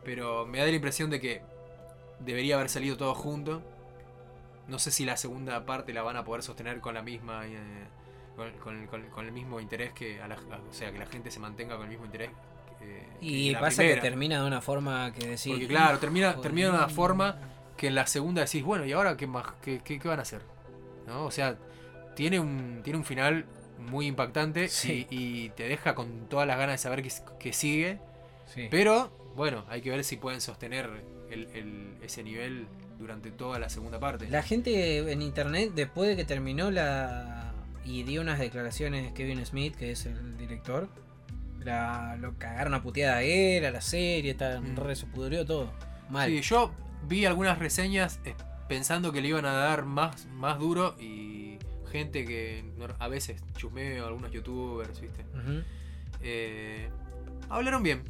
pero me da la impresión de que debería haber salido todo junto. No sé si la segunda parte la van a poder sostener con la misma... eh, con, con- con- con el mismo interés que... a la- o sea, que la gente se mantenga con el mismo interés. eh, Y que la pasa primera. que termina de una forma que decís. Porque claro, termina, "Hijo termina de una mil". forma que en la segunda decís, bueno, ¿y ahora qué más? ¿Qué, qué- qué van a hacer? ¿No? O sea, tiene un, tiene un final muy impactante Sí. y, y te deja con todas las ganas de saber qué sigue. Sí. Pero, bueno, hay que ver si pueden sostener el- el- ese nivel durante toda la segunda parte. La gente en internet, después de que terminó la. Y dio unas declaraciones Kevin Smith, que es el director, la, lo cagaron a puteada a él, a la serie, tal, Mm. re, se pudrió todo. Mal. Sí, yo vi algunas reseñas eh, pensando que le iban a dar más, más duro y gente que a veces chusmeo, algunos youtubers, ¿viste? Eh, hablaron bien.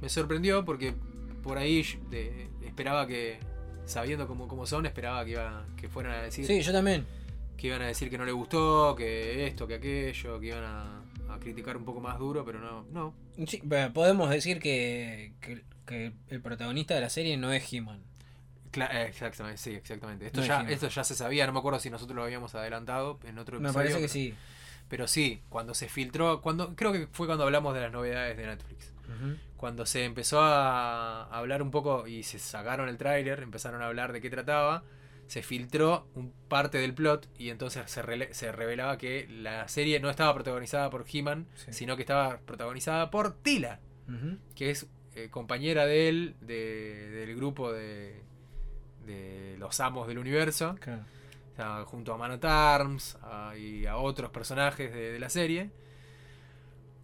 Me sorprendió porque por ahí de- esperaba que, sabiendo cómo, cómo son, esperaba que, iba, que fueran a decir Sí, yo también. Que iban a decir que no le gustó, que esto, que aquello, que iban a, a criticar un poco más duro, pero no, no. Sí, podemos decir que, que, que el protagonista de la serie no es He-Man. Eh, exactamente, sí, exactamente. Esto, No ya, esto ya se sabía, no me acuerdo si nosotros lo habíamos adelantado en otro Me episodio. parece que pero- sí. Pero sí, cuando se filtró, cuando creo que fue cuando hablamos de las novedades de Netflix. Cuando se empezó a hablar un poco y se sacaron el tráiler, empezaron a hablar de qué trataba, se filtró un parte del plot y entonces se, se revelaba que la serie no estaba protagonizada por He-Man, Sí. sino que estaba protagonizada por Tila, que es eh, compañera de él, de- del grupo de, de los amos del universo, Claro. o sea, junto a Man at Arms a- y a otros personajes de, de la serie.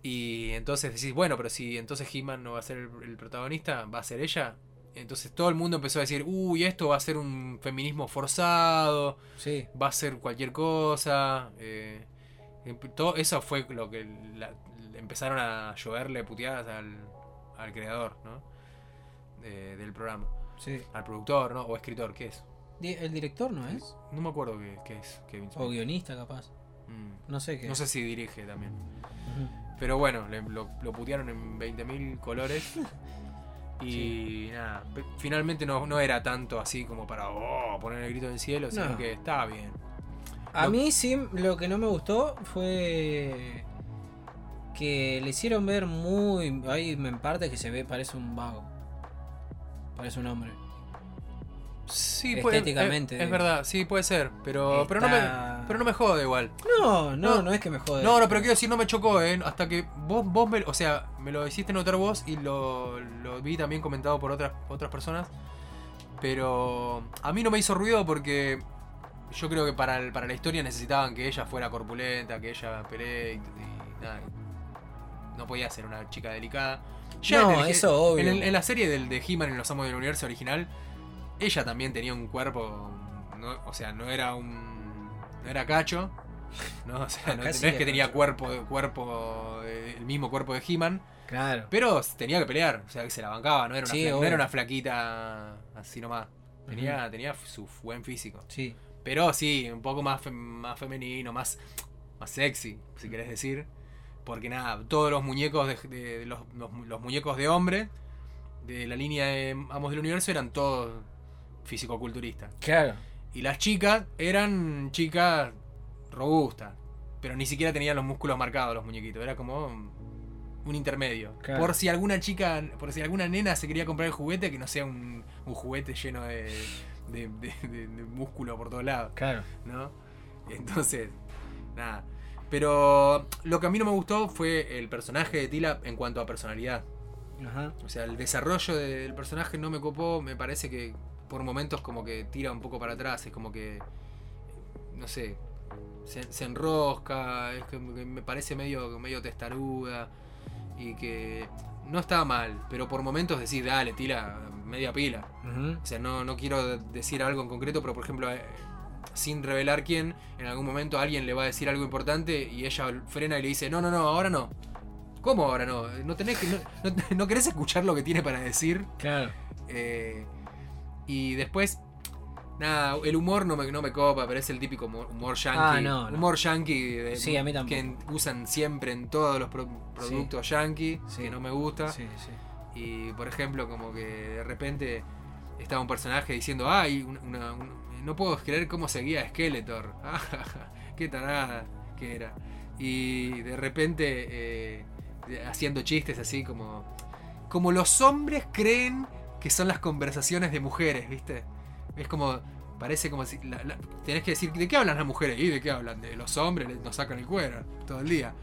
Y entonces decís, bueno, pero si entonces He-Man no va a ser el, el protagonista, va a ser ella. Entonces todo el mundo empezó a decir, uy, esto va a ser un feminismo forzado, Sí. va a ser cualquier cosa. eh, emp- todo eso fue lo que la- empezaron a lloverle puteadas al, al creador, ¿no? De- del programa. sí. Al productor, ¿no? O escritor, ¿qué es? ¿El director no es? No me acuerdo qué, qué es Kevin O guionista, capaz. Mm. No sé qué. No sé si dirige también. Pero bueno, le- lo, lo putearon en 20.000 colores. *laughs* Y nada, finalmente no, no era tanto así como para oh, poner el grito en el cielo, sino No. que estaba bien. A mí sí, lo que no me gustó fue que le hicieron ver muy... Hay en parte que se ve, parece un vago. Parece un hombre. Sí, puede- Estéticamente, Es, es verdad, sí, puede ser. Pero, pero, no me, pero no me jode igual. No, no, No. no, es que me jode. No, no, pero quiero decir, no me chocó, ¿eh? Hasta que vos, vos me, o sea, me lo hiciste notar vos y lo, lo vi también comentado por otras, otras personas. Pero a mí no me hizo ruido porque yo creo que para, el- para la historia necesitaban que ella fuera corpulenta, que ella pelee y, y nada. No podía ser una chica delicada. No, en el- eso obvio. En, el- en la serie del, de He-Man en los Amos del Universo original, ella también tenía un cuerpo. no- o sea, no era un. No era cacho. *laughs* ¿no? O sea, no, no es que tenía cuerpo, cuerpo eh, el mismo cuerpo de He-Man, Claro. pero tenía que pelear, o sea, que se la bancaba, no era una, Sí, fla- no obvio. era una flaquita así nomás. Tenía, tenía su buen físico. Sí. Pero sí, un poco más, fem- más femenino, más, más sexy, si querés decir. Porque nada, todos los muñecos de, de- de los, los- los muñecos de hombre de la línea de Amos del Universo eran todos fisicoculturistas. Claro. Y las chicas eran chicas robustas. Pero ni siquiera tenían los músculos marcados los muñequitos. Era como un intermedio. Claro. Por si alguna chica, por si alguna nena se quería comprar el juguete, que no sea un, un juguete lleno de- de- de músculo por todos lados. Claro. ¿no? Entonces, nada. Pero lo que a mí no me gustó fue el personaje de Tila en cuanto a personalidad. Ajá. O sea, el desarrollo del personaje no me copó, me parece que por momentos como que tira un poco para atrás, es como que, no sé, se, se enrosca, es que me parece medio, medio testaruda y que no estaba mal, pero por momentos decís, dale, tira media pila. O sea, no, no quiero decir algo en concreto, pero por ejemplo, eh, sin revelar quién, en algún momento alguien le va a decir algo importante y ella frena y le dice, no, no, no, ahora no. ¿Cómo ahora no? No tenés que. No, no- *laughs* no querés escuchar lo que tiene para decir. Claro. Eh, y después. Nada, el humor no me, no me copa, pero es el típico humor, humor yankee. Ah, no, no. Humor yankee de- Sí, a mí tampoco. que usan siempre en todos los pro- productos yankee, Sí. que no me gusta. Sí, sí. Y por ejemplo, como que de repente estaba un personaje diciendo, ay, una- una- un- no puedo creer cómo seguía Skeletor. *laughs* Qué tarada que era. Y de repente eh, haciendo chistes así como... Como los hombres creen que son las conversaciones de mujeres, ¿viste? Es como... Parece como si... la- la- tenés que decir, ¿de qué hablan las mujeres? ¿Y de qué hablan? De los hombres, nos sacan el cuero todo el día.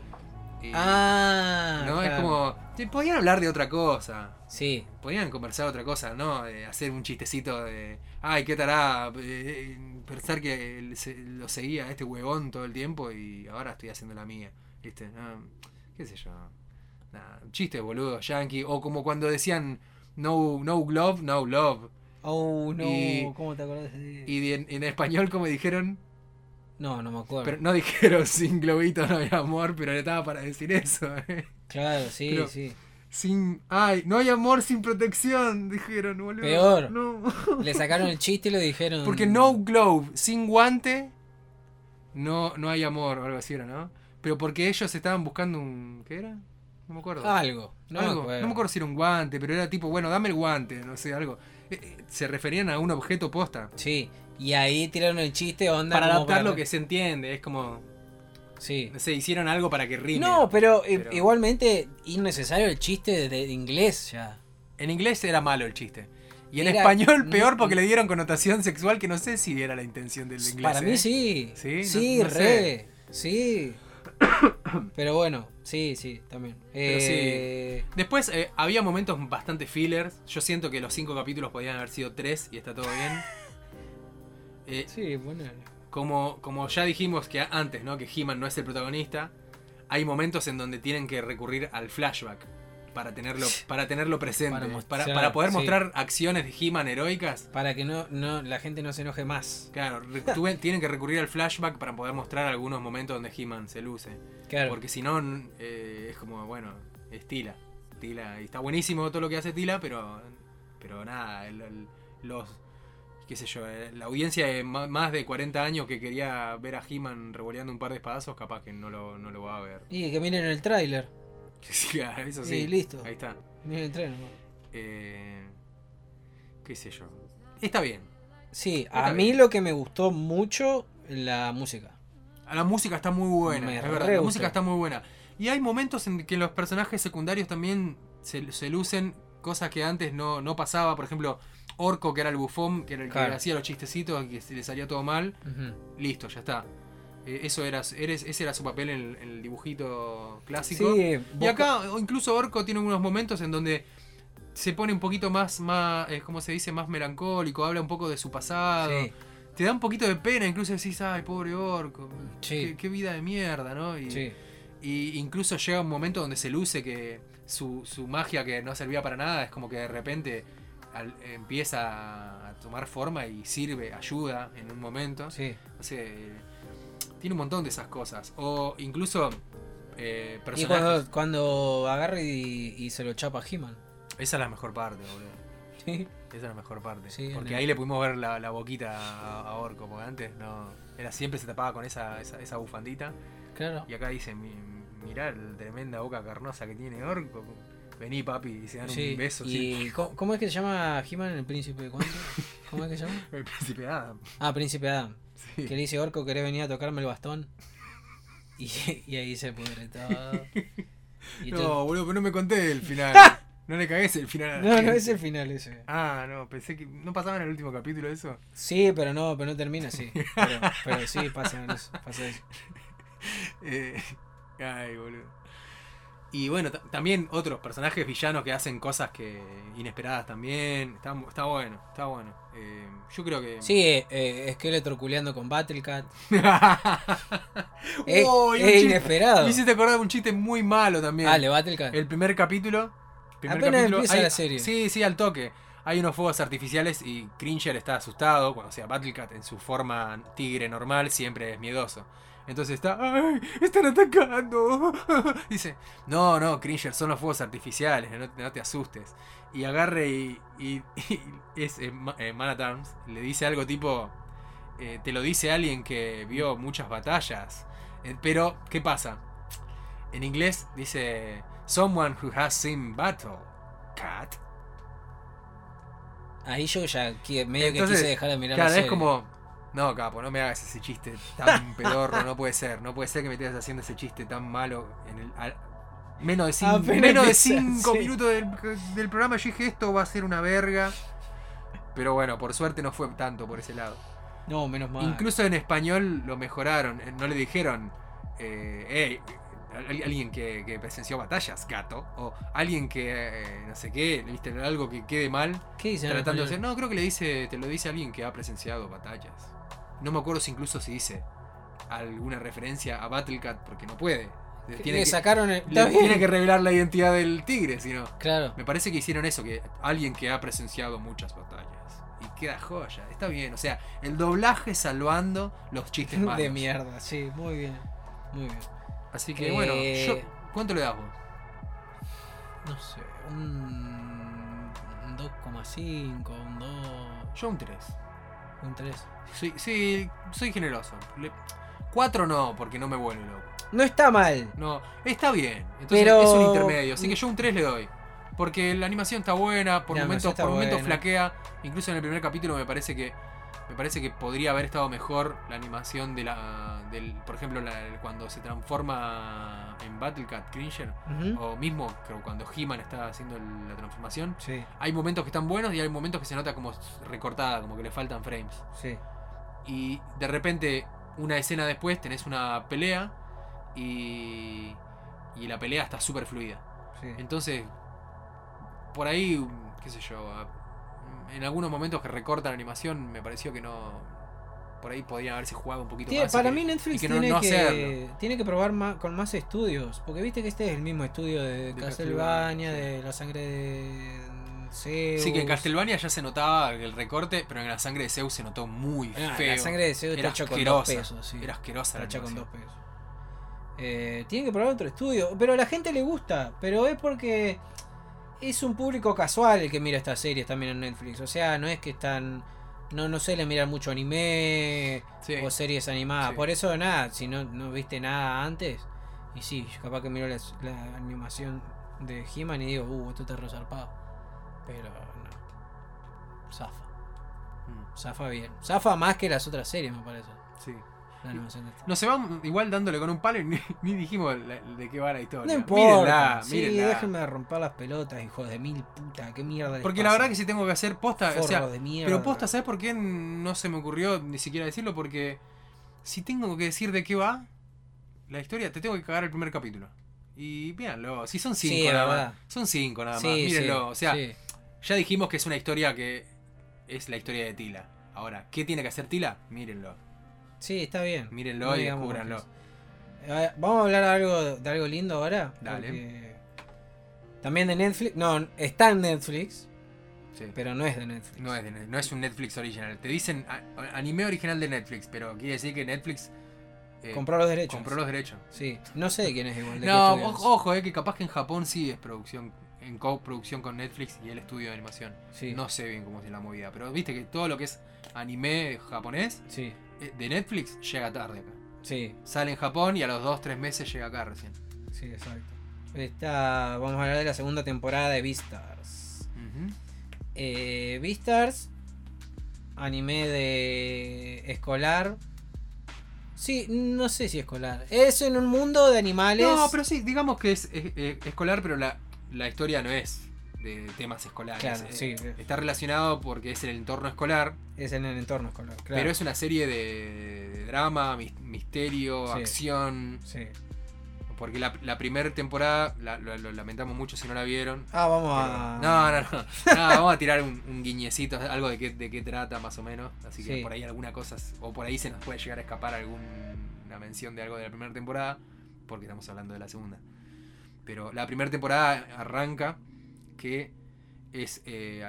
Y- Ah. ¿No? Es como... te- Podían hablar de otra cosa. Sí. Podían conversar otra cosa, ¿no? De hacer un chistecito de. Ay, qué tará. eh, pensar que se- lo seguía este huevón todo el tiempo y ahora estoy haciendo la mía. ¿Viste? No, ¿Qué sé yo? Nada, chistes boludo, yankee. O como cuando decían no, no glove, no love. Oh, no. Y- ¿Cómo te acordás de Y en, en español, como dijeron. No, no me acuerdo. Pero no *laughs* dijeron sin globito no hay amor, pero estaba para decir eso. *laughs* ¿eh? Claro, sí, Pero- sí. Sin. Ay, no hay amor sin protección, dijeron, boludo. Peor. No. *laughs* Le sacaron el chiste y lo dijeron. Porque no glove, sin guante, no, no hay amor o algo así era, ¿no? Pero porque ellos estaban buscando un. ¿Qué era? No me acuerdo. Algo. No, Algo. me acuerdo. no me acuerdo si era un guante, pero era tipo, bueno, dame el guante, no sé, algo. Se referían a un objeto posta. Sí. Y ahí tiraron el chiste, onda. Para adaptar lo que se entiende, es como. Sí. No sé, hicieron algo para que rime. No, pero, eh, Pero- igualmente innecesario el chiste de, inglés ya. En inglés era malo el chiste. Y en Era- español peor porque le dieron connotación sexual que no sé si era la intención del inglés. Para mí ¿eh? sí. ¿Sí? Sí, No- no re. Sí. *coughs* Pero bueno, sí, sí, también. Sí. Eh, Después eh, había momentos bastante fillers. Yo siento que los cinco capítulos podían haber sido tres y está todo bien. *laughs* Eh, Sí, bueno. como, como ya dijimos que antes, ¿no? Que He-Man no es el protagonista. Hay momentos en donde tienen que recurrir al flashback para tenerlo, para tenerlo presente. Para Para, mostrar, para poder sí. mostrar acciones de He-Man heroicas. Para que no, no, la gente no se enoje más. Claro, *laughs* tuve- tienen que recurrir al flashback para poder mostrar algunos momentos donde He-Man se luce. Claro. Porque si no, eh, es como, bueno, es Tila. Tila. Y está buenísimo todo lo que hace Tila, pero, pero nada, el- el- los, qué sé yo, eh, la audiencia de más de 40 años que quería ver a He-Man revoleando un par de espadazos, capaz que no lo, no lo va a ver. Y que miren el tráiler. Sí, *laughs* eso sí. Y listo. Ahí está. Miren el. ¿no? Eh, qué sé yo. Está bien. Sí, Está a mí bien. lo que me gustó mucho la música. La música está muy buena, Me es re verdad. La música está muy buena. Y hay momentos en que los personajes secundarios también se, se lucen cosas que antes no, no pasaba. Por ejemplo, Orco, que era el bufón, que era el Claro. que hacía los chistecitos y que se le salía todo mal. Listo, ya está. Eh, eso era, eres, ese era su papel en el, en el dibujito clásico. Sí, y acá, incluso Orco tiene unos momentos en donde se pone un poquito más, más eh, ¿cómo se dice? Más melancólico, habla un poco de su pasado. Sí. te da un poquito de pena, incluso decís, ay, pobre orco, Sí. qué, qué vida de mierda, ¿no? Y, Sí. y incluso llega un momento donde se luce que su, su magia que no servía para nada es como que de repente al- empieza a tomar forma y sirve, ayuda en un momento. Sí. Eh, tiene un montón de esas cosas. O incluso eh, Y cuando, cuando agarra y, y se lo chapa a He-Man. Esa es la mejor parte, boludo. Sí. Esa es la mejor parte. Sí, porque el- ahí le pudimos ver la, la boquita a, a Orco, porque antes no. Era siempre se tapaba con esa, esa, esa bufandita. Claro. Y acá dice, "Mi- mirá la tremenda boca carnosa que tiene Orco. Vení papi, y se dan Sí. un beso. ¿Y sí. ¿cómo, cómo es que se llama He-Man el príncipe de cuánto? *laughs* ¿Cómo es que se llama? El príncipe Adam. Ah, príncipe Adam. Sí. Que le dice Orco, ¿querés venir a tocarme el bastón? Y, y ahí se pudre todo. *laughs* Y No, todo- boludo, pero no me conté el final. *laughs* no le cagues el final. a la no, no es el final ese. Ah, no, pensé que. ¿No pasaba en el último capítulo eso? Sí, pero no, pero no termina así. *laughs* Pero, pero sí, pasa eso. Pasa eso. Eh, ay, boludo. Y bueno, ta- también otros personajes villanos que hacen cosas que inesperadas también. Está, está bueno, está bueno. Eh, yo creo que. Sí, eh, eh, Skeletor culeando con Battlecat. *laughs* Es, Oh, es chiste- inesperado. Me hiciste acordar de un chiste muy malo también. Dale, Battlecat. El primer capítulo. primer Apenas empieza la serie. Sí, sí, al toque. Hay unos fuegos artificiales y Cringer está asustado. Cuando sea Battlecat en su forma tigre normal, siempre es miedoso. Entonces está, ¡ay! ¡Están atacando! *laughs* Dice, no, no, Cringer, son los fuegos artificiales, no, no te asustes. Y agarre y, y- *laughs* y es eh, eh, Man at Arms, le dice algo tipo, eh, te lo dice alguien que vio muchas batallas. Eh, pero, ¿qué pasa? En inglés dice, someone who has seen battle. Cat. Ahí yo ya medio Entonces, que quise dejar de mirar Claro, la es serie. como, no, capo, no me hagas ese chiste tan *laughs* pedorro, no puede ser, no puede ser que me estés haciendo ese chiste tan malo en el al- menos de cinco, menos de *laughs* cinco sí. minutos del, del programa yo dije esto va a ser una verga. Pero bueno, por suerte no fue tanto por ese lado. No, menos mal. Incluso en español lo mejoraron, eh, no le dijeron, eh, "Ey, al- alguien que, que presenció batallas, gato, o alguien que eh, no sé qué, viste algo que quede mal, ¿Qué dicen en tratando de hacer. No, creo que le dice, te lo dice alguien que ha presenciado batallas. No me acuerdo si incluso si dice alguna referencia a Battlecat, porque no puede. Le Tiene le que, sacaron el... le tiene que revelar la identidad del tigre, si no. Claro. Me parece que hicieron eso, que alguien que ha presenciado muchas batallas. Y queda joya, está bien. O sea, el doblaje salvando los chistes *laughs* malos. De mierda, sí, muy bien. Muy bien. Así que Eh, bueno, yo, ¿cuánto le das vos? No sé, un, un 2,5, un 2, Yo un 3. Un 3. Sí, sí, soy generoso. Le- Cuatro no, porque no me vuelve loco. No está mal. No, está bien. Entonces Pero- es un intermedio. Así que yo un 3 le doy. Porque la animación está buena, por La momentos, está por momentos buena. flaquea. Incluso en el primer capítulo me parece que. Me parece que podría haber estado mejor la animación de la. Del, por ejemplo, la- cuando se transforma en Battlecat Cringer. Ujú. O mismo creo cuando He-Man está haciendo la transformación. Sí, Hay momentos que están buenos y hay momentos que se nota como recortada, como que le faltan frames. sí. Y de repente, una escena después, tenés una pelea y, y la pelea está súper fluida. sí. Entonces, por ahí, qué sé yo, en algunos momentos que recortan la animación, me pareció que no. Por ahí podrían haberse jugado un poquito Tiene- más. para que- mí Netflix y que no- tiene, no que, tiene que probar con más estudios. Porque viste que este es el mismo estudio de, De Castlevania, Castlevania, sí. de la sangre de Zeus. Sí, que en Castlevania ya se notaba el recorte, pero en la sangre de Zeus se notó muy Ah, feo. La sangre de Zeus Era con dos asquerosa. pesos. Sí. Era asquerosa hecha con dos pesos. Eh, tiene que probar otro estudio. Pero a la gente le gusta. Pero es porque es un público casual el que mira estas series también en Netflix. O sea, no es que están. No, no suelen mirar mucho anime Sí. o series animadas. Sí. Por eso, nada, si no, no viste nada antes. Y sí, capaz que miro la, la animación de He-Man y digo, uh, esto está resarpado. Pero no. Zafa. Mm, Zafa bien. Zafa más que las otras series, me parece. sí. La animación de se van igual dándole con un palo y *laughs* ni, ni dijimos la- de qué va la historia. No importa. Mírenla, sí, mírenla. déjenme de romper las pelotas, hijos de mil puta. Qué mierda. les Porque la pasa? verdad que si tengo que hacer posta, o sea, de mierda. pero posta, ¿sabes por qué no se me ocurrió ni siquiera decirlo? Porque si tengo que decir de qué va la historia, te tengo que cagar el primer capítulo. Y véanlo, si son cinco Sí, es nada verdad. más. Son cinco nada más, sí, mírenlo. o sea, sí. ya dijimos que es una historia que es la historia de Tila. Ahora, ¿qué tiene que hacer Tila? Mírenlo. Sí, está bien. Mírenlo No y descúbranlo. Vamos a hablar algo, de algo lindo ahora. Dale. porque También de Netflix. No, está en Netflix, Sí. pero no es de Netflix. No es, de- no es un Netflix original. Te dicen anime original de Netflix, pero quiere decir que Netflix eh, Compró los derechos. compró los derechos. Sí. No sé de quién es igual. de No, ojo, eh, que capaz que en Japón sí es producción, en coproducción con Netflix y el estudio de animación. Sí. No sé bien cómo es la movida, pero viste que todo lo que es anime japonés Sí. Eh, de Netflix llega tarde acá. Sí. Sale en Japón y a los 2-3 meses llega acá recién. Sí, exacto. Esta, vamos a hablar de la segunda temporada de Beastars. Eh, Beastars, anime de escolar. Sí, no sé si escolar. Es en un mundo de animales. No, pero sí, digamos que es, es- es escolar, pero la, la historia no es de temas escolares. Claro, Eh, sí. Está relacionado porque es el entorno escolar, Es en el entorno escolar. Claro. pero es una serie de, de drama, mis- misterio, Sí. acción. Sí. Porque la, la primera temporada, la- lo, lo lamentamos mucho si no la vieron. Ah, vamos a. No, no, no. *laughs* No, vamos a tirar un, un guiñecito, algo de qué, de qué trata más o menos. Así que por ahí alguna cosa, o por ahí se nos puede llegar a escapar alguna mención de algo de la primera temporada, porque estamos hablando de la segunda. Pero la primera temporada arranca que es. eh,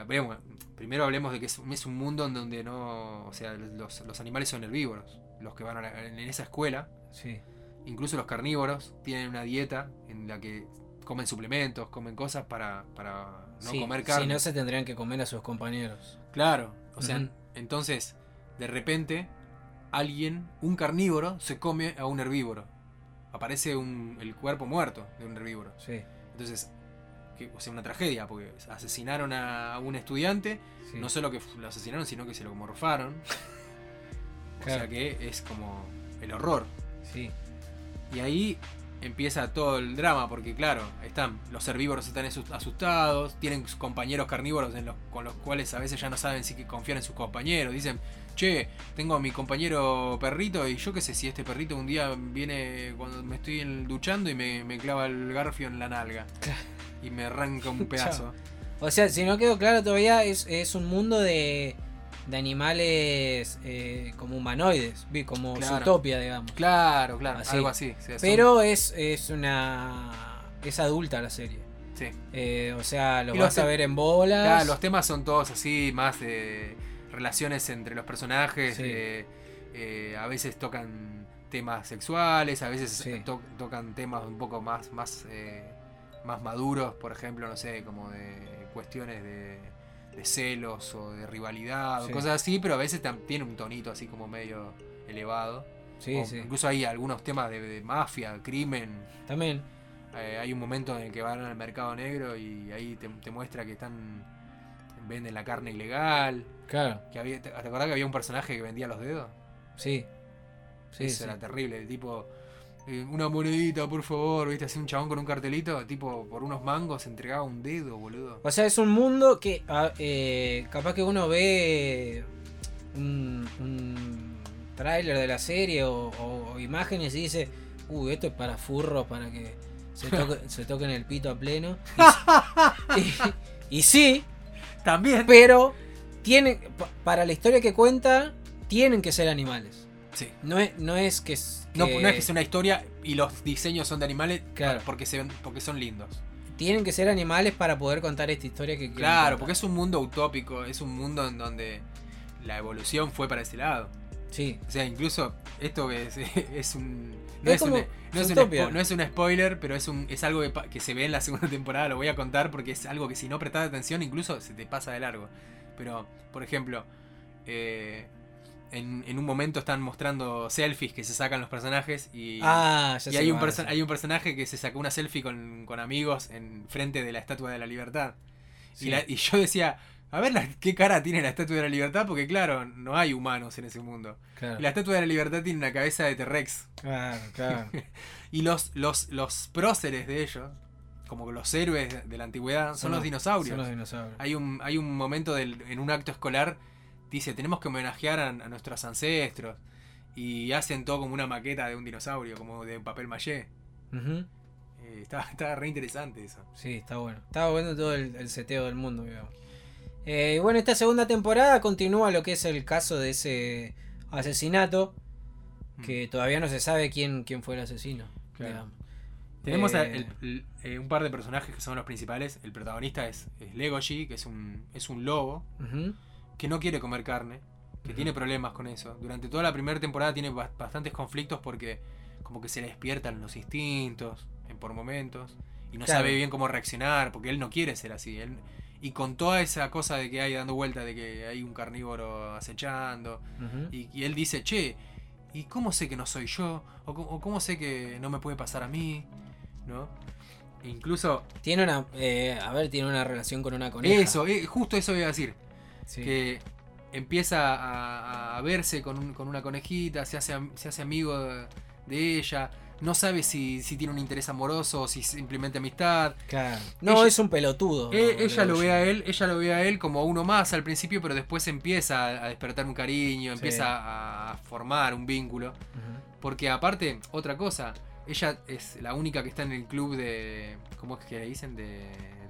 primero hablemos de que es, un- es un mundo en donde no. O sea, los, los animales son herbívoros. Los que van a la- en esa escuela Sí. incluso los carnívoros tienen una dieta en la que comen suplementos, comen cosas para, para no Sí, comer carne. Si no, se tendrían que comer a sus compañeros. Claro, o sea, entonces, de repente, alguien, un carnívoro, se come a un herbívoro. Aparece un, el cuerpo muerto de un herbívoro. Sí. Entonces, que, o sea, una tragedia, porque asesinaron a un estudiante, sí. no solo que lo asesinaron, sino que se lo morfaron. O Claro. sea que es como el horror. Sí. Y ahí empieza todo el drama, porque claro, están, los herbívoros están asu- asustados, tienen sus compañeros carnívoros en los, con los cuales a veces ya no saben si confiar en sus compañeros. Dicen, che, tengo a mi compañero perrito y yo qué sé si este perrito un día viene cuando me estoy duchando y me, me clava el garfio en la nalga. Y me arranca un *laughs* pedazo. O sea, si no quedó claro todavía, es, es un mundo de, de animales eh, como humanoides, como Claro. Zootopia, digamos. Claro, claro, Así. algo así. son- Pero es, es una. Es adulta la serie. sí. Eh, o sea, los los vas a ver en bolas. Claro, los temas son todos así, más de relaciones entre los personajes. Sí. eh, eh, a veces tocan temas sexuales, a veces Sí. to- tocan temas un poco más, más, eh, más maduros, por ejemplo, no sé, como de cuestiones de, de celos o de rivalidad Sí. o cosas así, pero a veces tiene un tonito así como medio elevado. Sí, O sí. Incluso hay algunos temas de, de mafia, crimen. También. Eh, hay un momento en el que van al mercado negro y ahí te, te muestra que están venden la carne ilegal. Claro. Que había, ¿Te te acordás que había un personaje que vendía los dedos? Sí. Sí, Eso sí. era terrible. El tipo, eh, una monedita, por favor, viste, así un chabón con un cartelito, tipo, por unos mangos entregaba un dedo, boludo. O sea, es un mundo que eh, capaz que uno ve un, un tráiler de la serie o, o- o imágenes y dice, uy, esto es para furros, para que se, *laughs* toque- se toquen el pito a pleno. *laughs* Y, y- y sí, También. pero tiene, pa- para la historia que cuenta, tienen que ser animales. Sí. No es, no es que, No, es que sea una historia y los diseños son de animales Claro. porque, se, ven- porque son lindos. tienen que ser animales para poder contar esta historia que Claro, contar. porque es un mundo utópico, es un mundo en donde la evolución fue para ese lado. Sí, O sea, incluso esto es, *laughs* es un. No Es es, un, como no, es un Zootopia. spo- no es un spoiler, pero es un es algo que se ve en la *laughs* segunda temporada, lo voy a contar porque es algo que si no prestas atención incluso se te pasa de largo. Pero, por ejemplo, eh, en, en un momento están mostrando selfies que se sacan los personajes y, Ah, ya y hay, un perso- hay un personaje que se sacó una selfie con, con amigos en frente de la Estatua de la Libertad. Sí. Y, la- y yo decía, a ver la- qué cara tiene la Estatua de la Libertad, porque claro, no hay humanos en ese mundo. Claro. Y la Estatua de la Libertad tiene una cabeza de T-Rex. Claro, claro. *laughs* Y los, los, los próceres de ellos, como los héroes de la antigüedad, son, los dinosaurios. Son los dinosaurios. Hay, un, hay un momento del- en un acto escolar, dice, tenemos que homenajear a, a nuestros ancestros. Y hacen todo como una maqueta de un dinosaurio, como de papel maché. Ujú. Eh, está, *laughs* está re interesante eso. Sí, está bueno. Está bueno todo el, el seteo del mundo, digamos. Eh, bueno, esta segunda temporada continúa lo que es el caso de ese asesinato. Que todavía no se sabe quién, quién fue el asesino. Claro. Tenemos Eh, el- el- un par de personajes que son los principales. El protagonista es, es Legoshi, que es un, es un lobo. Que no quiere comer carne, que tiene problemas con eso. Durante toda la primera temporada tiene ba- bastantes conflictos porque como que se le despiertan los instintos en, por momentos y no Claro. sabe bien cómo reaccionar porque él no quiere ser así. Él- y con toda esa cosa de que hay dando vuelta de que hay un carnívoro acechando y, y él dice, che, ¿y cómo sé que no soy yo? ¿O, cómo- o cómo sé que no me puede pasar a mí? ¿No? E incluso Tiene una. eh, a ver, tiene una relación con una coneja. eso, eh, justo eso iba a decir. Sí. que empieza a, a verse con, un- con una conejita, se hace, se hace amigo de, de ella, no sabe si, si tiene un interés amoroso o si simplemente amistad. Claro. No, Ella- es un pelotudo. Eh, ¿no? ella lo ve a él, ella lo ve a él como uno más al principio, pero después empieza a, a despertar un cariño, Sí. empieza a formar un vínculo. Porque aparte, otra cosa, ella es la única que está en el club de. ¿Cómo es que le dicen? De,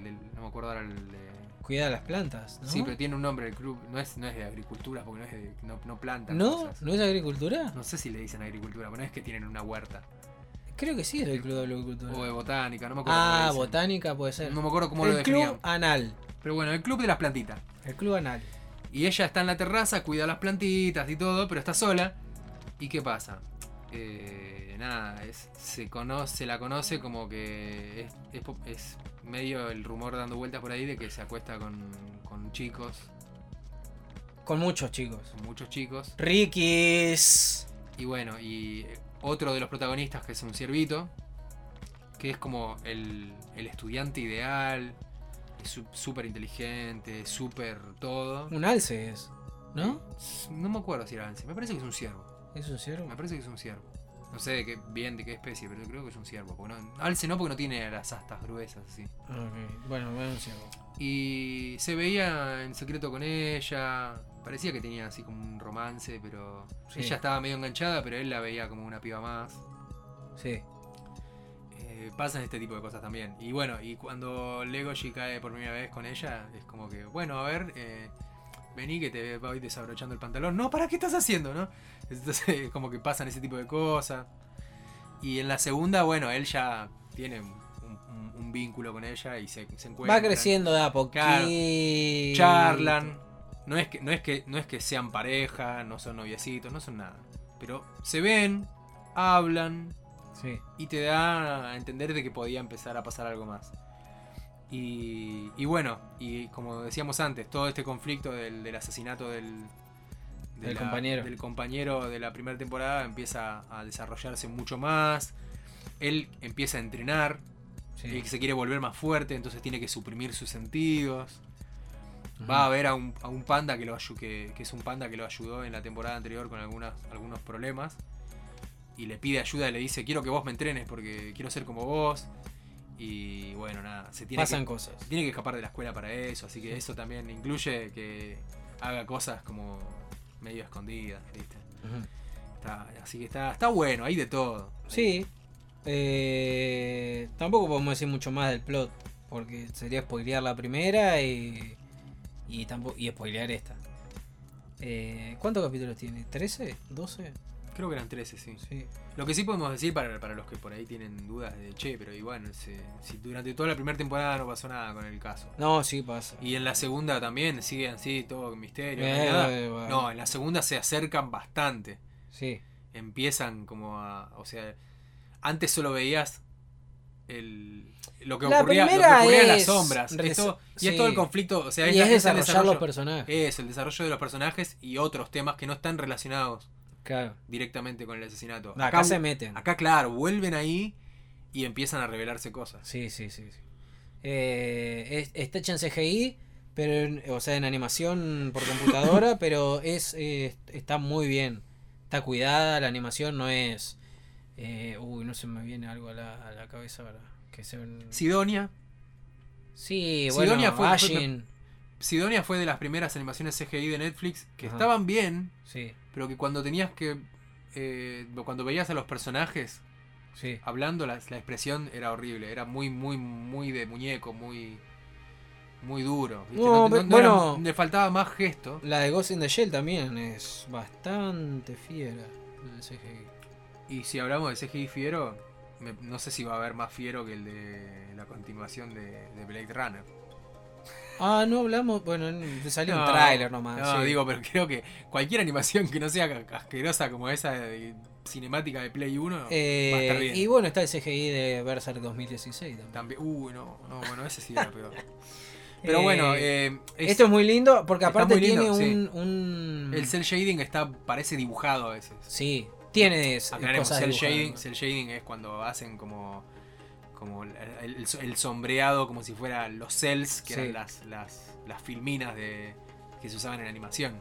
del- no me acuerdo ahora el de. Cuida las plantas, ¿no? Sí, pero tiene un nombre el club. No es, no es de agricultura, porque no es de, no, no plantan ¿No? cosas. ¿No es agricultura? No sé si le dicen agricultura, pero no es que tienen una huerta. Creo que sí es el club de agricultura. O de botánica, no me acuerdo. ah, botánica puede ser. No me acuerdo cómo lo el club definían. anal. Pero bueno, el club de las plantitas. El club anal. Y ella está en la terraza, cuida las plantitas y todo, pero está sola. ¿Y qué pasa? Eh, nada, es, se conoce, se la conoce como que es, es medio el rumor dando vueltas por ahí de que se acuesta con, con chicos, Con muchos chicos. con muchos chicos. Rikis. Y bueno, y otro de los protagonistas que es un ciervito, que es como el, el estudiante ideal, es súper inteligente, súper todo. Un alce es. ¿No? No me acuerdo si era Ansi, me parece que es un ciervo. ¿Es un ciervo? Me parece que es un ciervo. No sé de qué, bien de qué especie, pero creo que es un ciervo. Porque no, alce no porque no tiene las astas gruesas así. Ok, Bueno, bueno, un ciervo. Y se veía en secreto con ella. Parecía que tenía así como un romance, pero Sí. ella estaba medio enganchada, pero él la veía como una piba más. Sí. Eh, pasan este tipo de cosas también. Y bueno, y cuando Legoshi cae por primera vez con ella, es como que, bueno, a ver, eh, vení que te voy desabrochando el pantalón. No, ¿para qué estás haciendo, no? Entonces, *laughs* como que pasan ese tipo de cosas. Y en la segunda, bueno, él ya tiene un, un- un vínculo con ella y se, se encuentra. Va creciendo de a poquito. Claro. Charlan. No es, que, no, es que, no es que sean pareja, no son noviecitos, no son nada. Pero se ven, hablan, Sí. y te da a entender de que podía empezar a pasar algo más. Y, y bueno, y como decíamos antes, todo este conflicto del, del asesinato del, de Del la- compañero. del compañero de la primera temporada empieza a desarrollarse mucho más. Él empieza a entrenar, sí. se quiere volver más fuerte, entonces tiene que suprimir sus sentidos. Va a ver a un, a un panda que, lo que, que es un panda que lo ayudó en la temporada anterior con algunas, algunos problemas. Y le pide ayuda y le dice, quiero que vos me entrenes porque quiero ser como vos. Y bueno, nada, se tiene, Pasan que, cosas. tiene que escapar de la escuela para eso. Así que eso también incluye que haga cosas como medio escondidas, ¿viste? Está- así que está, está bueno, hay de todo. Sí. Eh, tampoco podemos decir mucho más del plot. Porque sería spoilear la primera y. Y, tampoco, y spoilear esta. Eh, ¿Cuántos capítulos tiene? ¿13? ¿12? Creo que eran 13, sí. Sí. Lo que sí podemos decir para, para los que por ahí tienen dudas de che, pero bueno, si, si durante toda la primera temporada no pasó nada con el caso. No, sí pasa. Y en la segunda también siguen así, todo misterio. no Eh, nada. eh, bueno. No, en la segunda se acercan bastante. Sí. Empiezan como a. O sea, antes solo veías el, lo que La ocurría, lo que ocurría en las es sombras. Es todo- y es sí. todo el conflicto. O sea, y es el desarrollar los personajes. Es el desarrollo de los personajes y otros temas que no están relacionados Claro. directamente con el asesinato. Acá, se meten. Acá, claro, vuelven ahí y empiezan a revelarse cosas. Sí, sí, sí. sí. Eh, es- está hecha en CGI, pero o sea, en animación por computadora, *laughs* pero es eh, está muy bien. Está cuidada, la animación no es... eh, uy, no se me viene algo a la, a la cabeza ahora. Que se Sidonia. Sí, bueno, Sidonia fue- Ashin, Sidonia fue de las primeras animaciones CGI de Netflix que Ajá. estaban bien, sí, pero que cuando tenías que. eh, cuando veías a los personajes sí. hablando, la, la expresión era horrible. Era muy, muy, muy de muñeco, muy. muy duro. No, No- no- era- bueno. le faltaba más gesto. La de Ghost in the Shell también es bastante fiera. La de CGI. Y si hablamos de CGI fiero, me- no sé si va a haber más fiero que el de la continuación de, de Blade Runner. Ah, no hablamos. Bueno, salió un tráiler nomás. No, sí. digo, pero creo que cualquier animación que no sea asquerosa como esa de- cinemática de Play 1 va a Eh, estar bien. y bueno, está el CGI de Berserk 2016 también. También, uy, no, no, bueno, ese sí era peor. *laughs* Pero Eh, bueno, eh, es- Esto es muy lindo porque aparte lindo, tiene sí. un, el cel shading está parece dibujado a veces. Sí, tiene cosas cel dibujadas. shading, cel shading es cuando hacen como como el, el- el sombreado como si fueran los cells, que Sí. eran las, las, las filminas de, que se usaban en animación.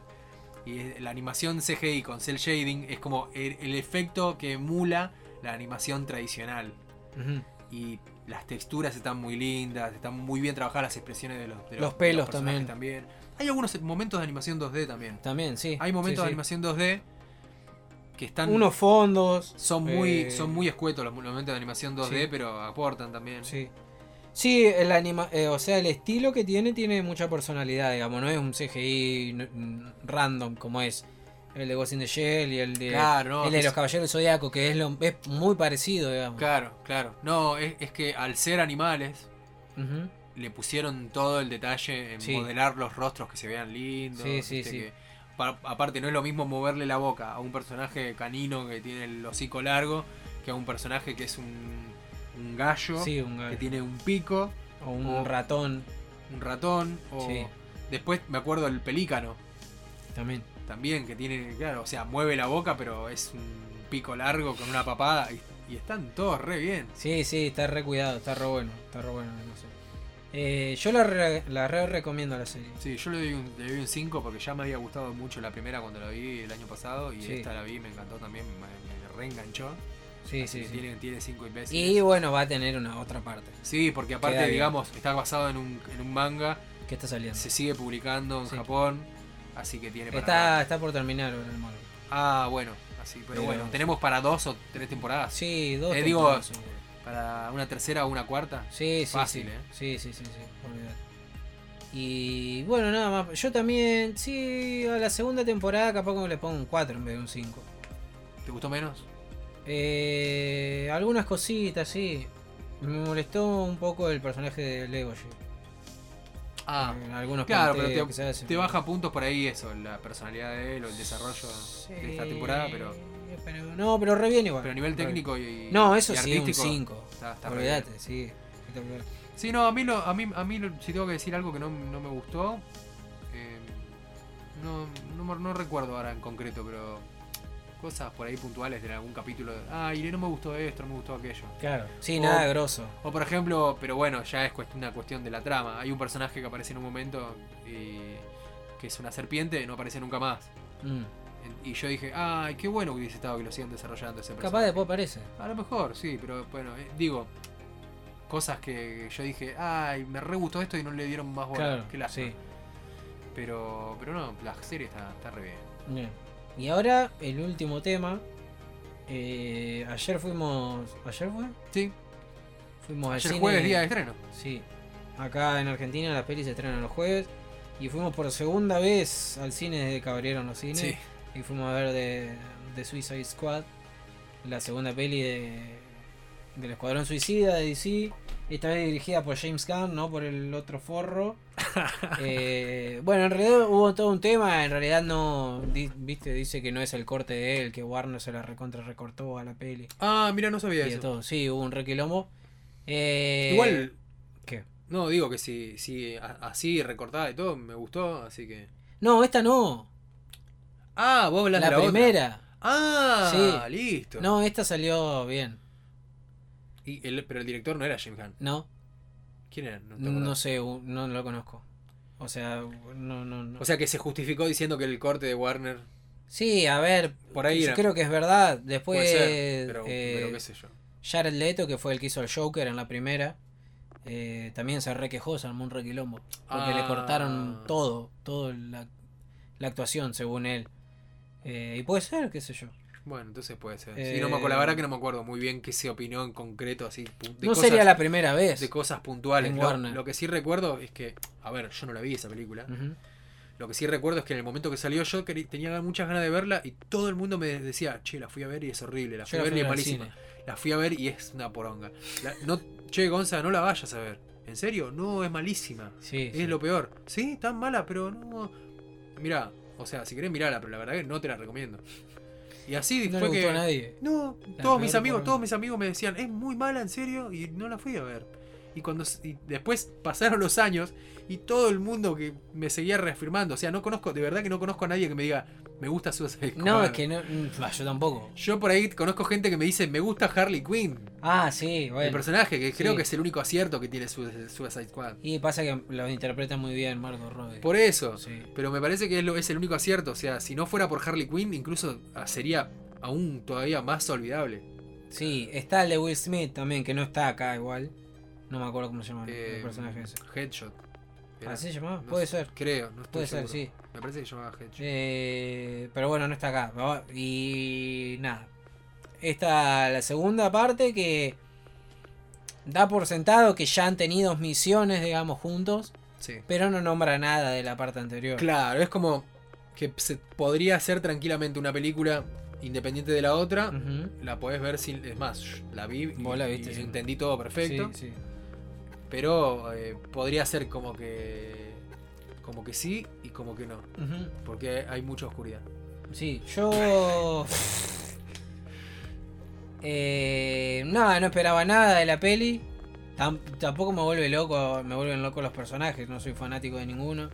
Y la animación CGI con cel shading es como el, el efecto que emula la animación tradicional. Y las texturas están muy lindas, están muy bien trabajadas las expresiones de los, de Los pelos personajes también. Hay algunos momentos de animación 2D también. También, sí. Hay momentos sí, de animación 2D que están Unos fondos. son muy eh, son muy escuetos los momentos de animación 2D, sí. pero aportan también. Sí. Sí, el anima eh, o sea, el estilo que tiene tiene mucha personalidad, digamos, no es un CGI n- random como es el de Ghost in the Shell y el de, Claro, no, el de los Caballeros del Zodiaco, que es, lo, es muy parecido, digamos. Claro, claro. No, es, es que al ser animales le pusieron todo el detalle en Sí. modelar los rostros que se vean lindos. Sí, sí, sí. que- aparte no es lo mismo moverle la boca a un personaje canino que tiene el hocico largo que a un personaje que es un, un gallo Sí, un que tiene un pico, o un o- ratón un ratón o Sí. después me acuerdo del pelícano también. también que tiene, claro, o sea, mueve la boca pero es un pico largo con una papada y, y están todos re bien. Sí, sí, está re cuidado, está re bueno, está re bueno. no sé. Eh, yo la re, la re recomiendo la serie. Sí, yo le doy un, le doy un 5 porque ya me había gustado mucho la primera cuando la vi el año pasado y Sí. esta la vi me encantó también, me, me reenganchó. Sí, Así sí, que sí. Tiene, tiene cinco imbéciles. Y bueno, va a tener una otra parte. Sí, porque aparte, Queda bien. digamos, está basado en un, en un manga, ¿Qué está saliendo? se sigue publicando en Sí. Japón, así que tiene para... Está, está por terminar el manga. Ah, bueno, así, pero, Pero- bueno, tenemos para dos o tres temporadas. Sí, dos. Eh, temporadas. Para una tercera o una cuarta. Sí, sí, fácil, sí. ¿eh? Sí, sí, sí, sí. olvidate. Y bueno, nada más. Yo también, sí, a la segunda temporada capaz que le pongo un 4 en vez de un 5. ¿Te gustó menos? Eh, algunas cositas, sí. Me molestó un poco el personaje de Legoshi. Ah, En algunos claro, pero hacen. te baja puntos por ahí eso, la personalidad de él o el desarrollo de esta temporada, pero, pero No, pero re bien igual. pero a nivel técnico y, No, eso y sí, un artístico 5. está- está re Olvídate, sí. Sí, no, a mí, lo, a mí, a mí si tengo que decir algo que no, no me gustó, eh, no, no, recuerdo ahora en concreto, pero cosas por ahí puntuales de algún capítulo. de, Ay, no me gustó esto, no me gustó aquello. Claro. Sí, O- nada grosso. O por ejemplo, pero bueno, ya es una cuestión de la trama. Hay un personaje que aparece en un momento y que es una serpiente, no aparece nunca más. Mm. Y yo dije, ay, qué bueno que hubiese estado que lo sigan desarrollando ese personaje. Capaz después aparece. A lo mejor, sí, pero bueno, eh, digo, cosas que yo dije, ay, me re gustó esto y no le dieron más bola. Claro, Qué lástima. sí. Pero, pero no, la serie está, está re bien. Bien. Y ahora el último tema. Eh, ayer fuimos. ¿Ayer fue? Sí, Fuimos al ayer cine. jueves, día de estreno. Sí. Acá en Argentina las pelis se estrenan los jueves. Y fuimos por segunda vez al cine desde que abrieron los cines. Sí. Y fuimos a ver de, de Suicide Squad. La segunda peli de, del Escuadrón Suicida de DC. Esta vez dirigida por James Gunn, no por el otro forro. *laughs* Eh, bueno, en realidad hubo todo un tema. En realidad no. di- Viste, dice que no es el corte de él. Que Warner se la recontra recortó a la peli. Ah, mira, no sabía Y eso. todo. Sí, hubo un requilombo. Eh, Igual, ¿Qué? no, digo que si, si así recortada y todo, me gustó, así que. No, esta no. Ah, vos hablas La de la otra. primera. Ah, Sí. listo. No, esta salió bien. Y el- pero el director no era Jim Gunn. No, ¿Quién era? No sé, no lo conozco. O sea, no, no, no. O sea que se justificó diciendo que el corte de Warner sí, a ver, por ahí yo era. creo que es verdad. Después, Puede ser, pero, eh, pero qué sé yo. Jared Leto, que fue el que hizo el Joker en la primera, eh, también se requejó, se armó un requilombo. Porque le Ah. cortaron todo, la, la actuación, según él. Eh, y puede ser, qué sé yo. Bueno, entonces puede ser. sí, no me acuerdo, la Eh, verdad que no me acuerdo muy bien qué se opinó en concreto, así. de no cosas- sería la primera vez. de cosas puntuales. en Lo, Warner. lo que sí recuerdo es que, a ver, yo no la vi esa película. Lo que sí recuerdo es que en el momento que salió yo tenía muchas ganas de verla y todo el mundo me decía, che, la fui a ver y es horrible, la Yo fui a ver y es malísima. cine. La fui a ver y es una poronga. La- no, che, Gonza, no la vayas a ver. ¿En serio? No, es malísima. Sí, Es sí. lo peor. Sí, tan mala, pero no. Mirá, o sea, si querés mirarla, pero la verdad que no te la recomiendo. Y así No le fue gustó que. a nadie. No, La todos mis peor amigos, todos mis amigos me decían, es muy mala, en serio, y no la fui a ver. Y cuando y después pasaron los años y todo el mundo que me seguía reafirmando, o sea, no conozco, de verdad que no conozco a nadie que me diga, me gusta Suicide Squad. No, es que no. mm, yo tampoco. Yo por ahí conozco gente que me dice, me gusta Harley Quinn, Ah, sí, el bueno. personaje, que creo que es el único acierto que tiene Su- Suicide Squad. Y pasa que lo interpreta muy bien Margot Robbie. Por eso. Sí. Pero me parece que es, lo, es el único acierto. O sea, si no fuera por Harley Quinn, incluso ah, sería aún todavía más olvidable. Sí, está el de Will Smith también, que no está acá igual. No me acuerdo cómo se llama Eh, el personaje ese. Headshot. Era- ¿Así se llamaba? no Puede sé, ser. Creo, no estoy Puede ser, sí. Me parece que se llamaba Headshot. Eh, pero bueno, no está acá. Y nada. Esta la segunda parte que da por sentado que ya han tenido misiones, digamos, juntos, Sí. pero no nombra nada de la parte anterior. Claro, es como que se podría hacer tranquilamente una película independiente de la otra. La podés ver sin. Es más, la vi y, Vos la viste, y sí. entendí todo perfecto. Sí, sí. Pero eh, podría ser como que. Como que sí y como que no. Porque hay mucha oscuridad. Sí, yo. *laughs* Eh, nada, no esperaba nada de la peli. Tam- tampoco me vuelve loco, me vuelven locos los personajes, no soy fanático de ninguno.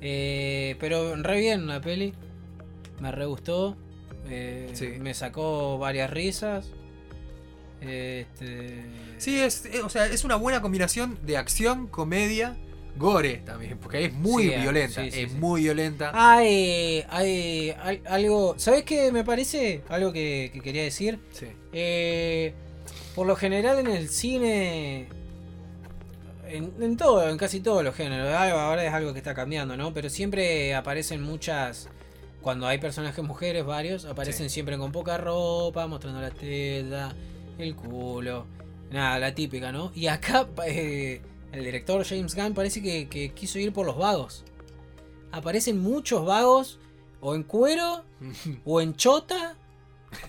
Eh, pero re bien la peli. Me re gustó. Eh, Sí. Me sacó varias risas. Este, Sí, es, eh, o sea, es una buena combinación de acción, comedia, gore también, porque es muy Sí, ah, violenta, sí, sí, es muy violenta. Hay, hay, hay algo. ¿Sabes qué me parece? Algo que, que quería decir. Sí. Eh, por lo general en el cine, en, en todo, en casi todos los géneros, ahora es algo que está cambiando, ¿no? Pero siempre aparecen muchas, cuando hay personajes mujeres, varios, aparecen siempre con poca ropa, mostrando la teta, el culo, nada, la típica, ¿no? Y acá *laughs* eh, el director James Gunn parece que, que quiso ir por los vagos. Aparecen muchos vagos, o en cuero, *laughs* o en chota,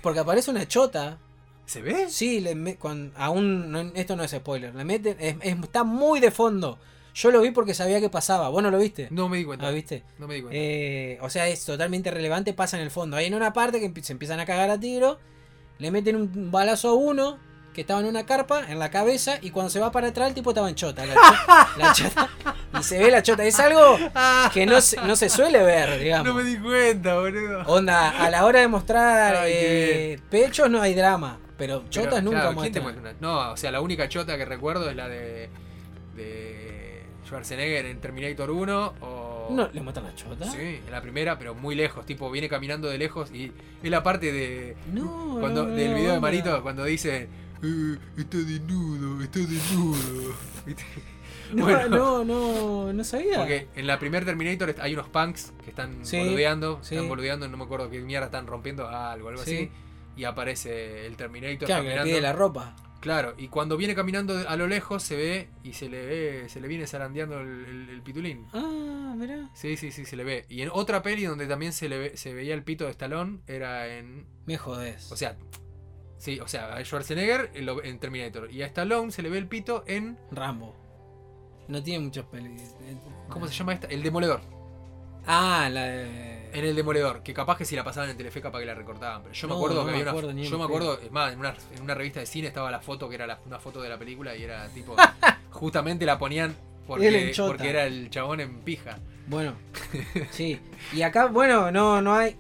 porque aparece una chota ¿Se ve? Sí, le me- aún no- esto no es spoiler. Le meten, es- es- está muy de fondo. Yo lo vi porque sabía que pasaba. ¿Vos no lo viste? No me di cuenta. Ah, ¿viste? No me di cuenta. Eh, o sea, es totalmente relevante, pasa en el fondo. Hay en una parte que se empiezan a cagar a tiro, le meten un balazo a uno que estaba en una carpa, en la cabeza, y cuando se va para atrás el tipo estaba en chota. La, cho- la chota. Y se ve la chota. Es algo que no se, no se suele ver, digamos. no me di cuenta, boludo. Onda, a la hora de mostrar Ay, eh, pechos no hay drama. Pero Pero, chotas nunca claro, ¿quién te muestran. una- No, o sea, la única chota que recuerdo es la de. de Schwarzenegger en Terminator 1 o. No, ¿le muestran la chota? Sí, en la primera, pero muy lejos, tipo, viene caminando de lejos y es la parte de. No, Cuando, no, del video de. Marito, cuando dice. "Eh, está desnudo, está desnudo. *laughs* No, Bueno. no, no, no sabía. Porque en la primer Terminator hay unos punks que están Sí, boludeando, sí. están boludeando, no me acuerdo qué mierda están rompiendo algo, algo Sí. así. Y aparece el Terminator Claro, que le pide la ropa. Claro, y cuando viene caminando a lo lejos se ve y se le ve, se le viene zarandeando el, el- el pitulín. Ah, mirá. Sí, sí, sí, se le ve. Y en otra peli donde también se le ve- se veía el pito de Stallone era en. Me jodés. O sea. Sí, o sea, a Schwarzenegger en, lo- en Terminator. Y a Stallone se le ve el pito en. Rambo. No tiene muchos pelis. ¿Cómo se llama esta? El Demoledor. Ah, la de. En el Demoledor. Que capaz que si la pasaban en Telefe capaz que la recortaban. Pero yo me acuerdo no que me había acuerdo una. Yo me acuerdo, es más, en una, en una revista de cine estaba la foto que era la- una foto de la película y era tipo. *laughs* justamente la ponían porque, porque era el chabón en pija. Bueno, *laughs* sí. Y acá, bueno, no, no hay.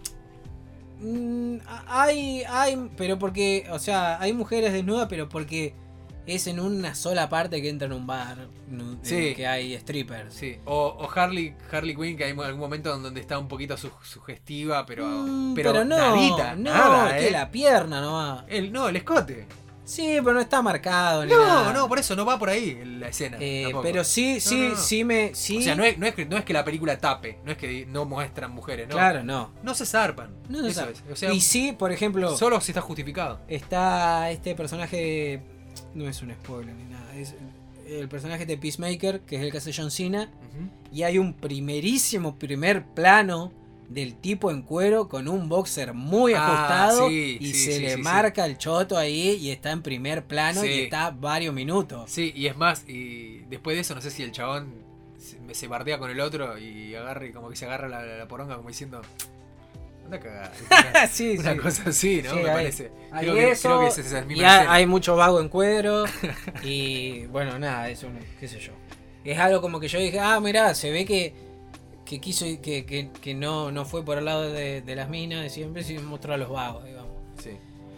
Mm, hay, hay, pero porque, o sea, hay mujeres desnudas, pero porque es en una sola parte que entra en un bar nu- Sí. que hay strippers. Sí, o, o Harley, Harley Quinn, que hay algún momento donde está un poquito su- sugestiva, pero, Mm, pero, pero no, nadita, no, nada, que ¿eh? la pierna nomás. El, no, el escote. Sí, pero no está marcado. Ni No, nada. no, por eso no va por ahí la escena. Eh, pero sí, sí, no, no. sí me. Sí, O sea, no es, no, es que, no es que la película tape, no es que no muestran mujeres, ¿no? Claro, no. No se zarpan. No se es. O sea, y sí, por ejemplo, solo si está justificado. está este personaje. No es un spoiler ni nada. Es el personaje de Peacemaker, que es el que hace John Cena. Y hay un primerísimo primer plano del tipo en cuero con un boxer muy Ah, ajustado sí, y sí, se sí, le marca el choto ahí y está en primer plano y está varios minutos. Sí, y es más, y después de eso, no sé si el chabón se, se bardea con el otro y agarra y como que se agarra la, la poronga como diciendo. Anda a cagar. *laughs* sí, Una sí. cosa así, ¿no? Sí, Me hay- parece. Hay creo, que, eso, creo que es esa y misma hay, escena. hay mucho vago en cuero *laughs* y bueno, nada, eso qué sé yo. Es algo como que yo dije, ah, mirá, se ve que, que quiso, que, que, que no, no fue por el lado de, de las minas de siempre, sino mostró a los vagos, digamos. Sí.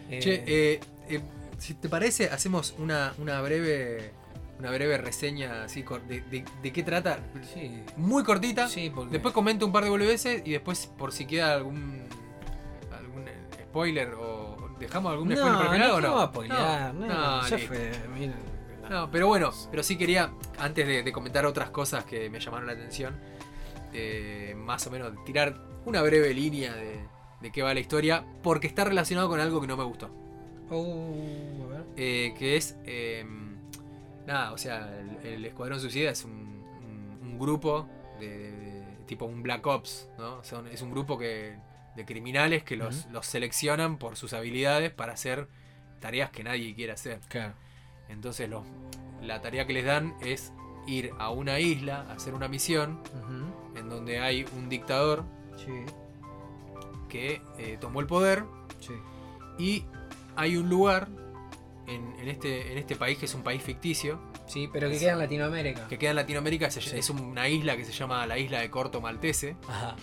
Eh, Che, eh, eh, si te parece, hacemos una, una breve una breve reseña así de, de- de qué trata. sí, Muy cortita. sí, porque... Después comento un par de boludeces y después por si queda algún algún eh, spoiler o dejamos algún spoiler para el final o no. a spoilear, no, no, ya fue, mira. No, pero bueno, pero sí quería, antes de, de comentar otras cosas que me llamaron la atención, eh, más o menos tirar una breve línea de, de qué va la historia, porque está relacionado con algo que no me gustó. Oh, a ver. Eh, que es. eh, nada, o sea, el, el Escuadrón Suicida es un, un- un grupo de, de- de- tipo un Black Ops, ¿no? Son- es un grupo que, de criminales que los, seleccionan por sus habilidades para hacer tareas que nadie quiere hacer. Claro. Entonces, los- la tarea que les dan es ir a una isla, a hacer una misión. En donde hay un dictador Sí, que eh, tomó el poder sí. y hay un lugar en, en este, en este país que es un país ficticio Sí, pero que Es- queda en Latinoamérica. que queda en Latinoamérica, se- Sí. es una isla que se llama la isla de Corto Maltese. Ajá.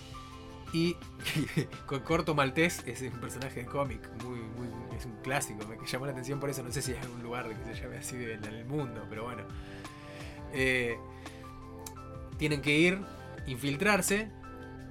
Y *laughs* con Corto Maltés es un personaje de cómic, muy, muy, es un clásico, me llamó la atención por eso, no sé si hay algún lugar que se llame así en el mundo, pero bueno. Eh, tienen que ir, infiltrarse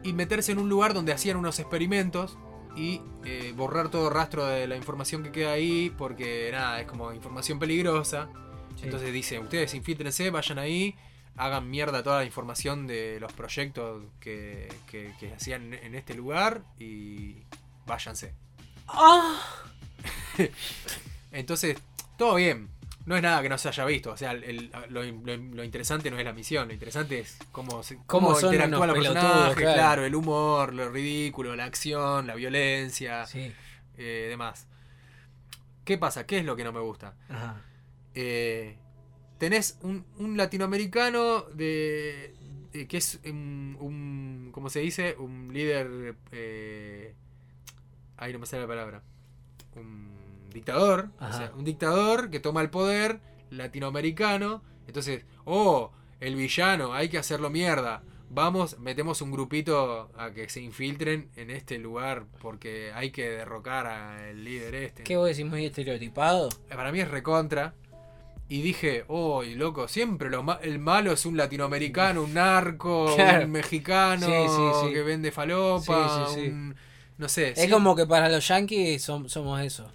y meterse en un lugar donde hacían unos experimentos y eh, borrar todo rastro de la información que queda ahí, porque nada, es como información peligrosa. Sí. Entonces dice, ustedes infiltrense, vayan ahí, hagan mierda toda la información de los proyectos que, que- que hacían en este lugar y váyanse. ¡Ah! *laughs* Entonces, todo bien. No es nada que no se haya visto. O sea, el- lo, lo- lo interesante no es la misión. Lo interesante es cómo, se- Cómo cómo, son los personajes. pelotudos, Claro. claro. el humor, lo ridículo, la acción, la violencia, Sí. eh, demás. ¿Qué pasa? ¿Qué es lo que no me gusta? Ajá. eh, tenés un, un latinoamericano de, de- que es un, un- ¿cómo se dice? Un líder eh, ahí no me sale la palabra un dictador o Ajá. sea, un dictador que toma el poder latinoamericano entonces oh el villano hay que hacerlo mierda vamos metemos un grupito a que se infiltren en este lugar porque hay que derrocar al líder este ¿Qué vos decís muy estereotipado? para mí es recontra. Y dije, oh, loco, siempre lo ma- el malo es un latinoamericano, un narco, *laughs* Claro. un mexicano Sí, sí, sí. que vende falopa, un- no sé. Es como que para los yankees som- somos eso.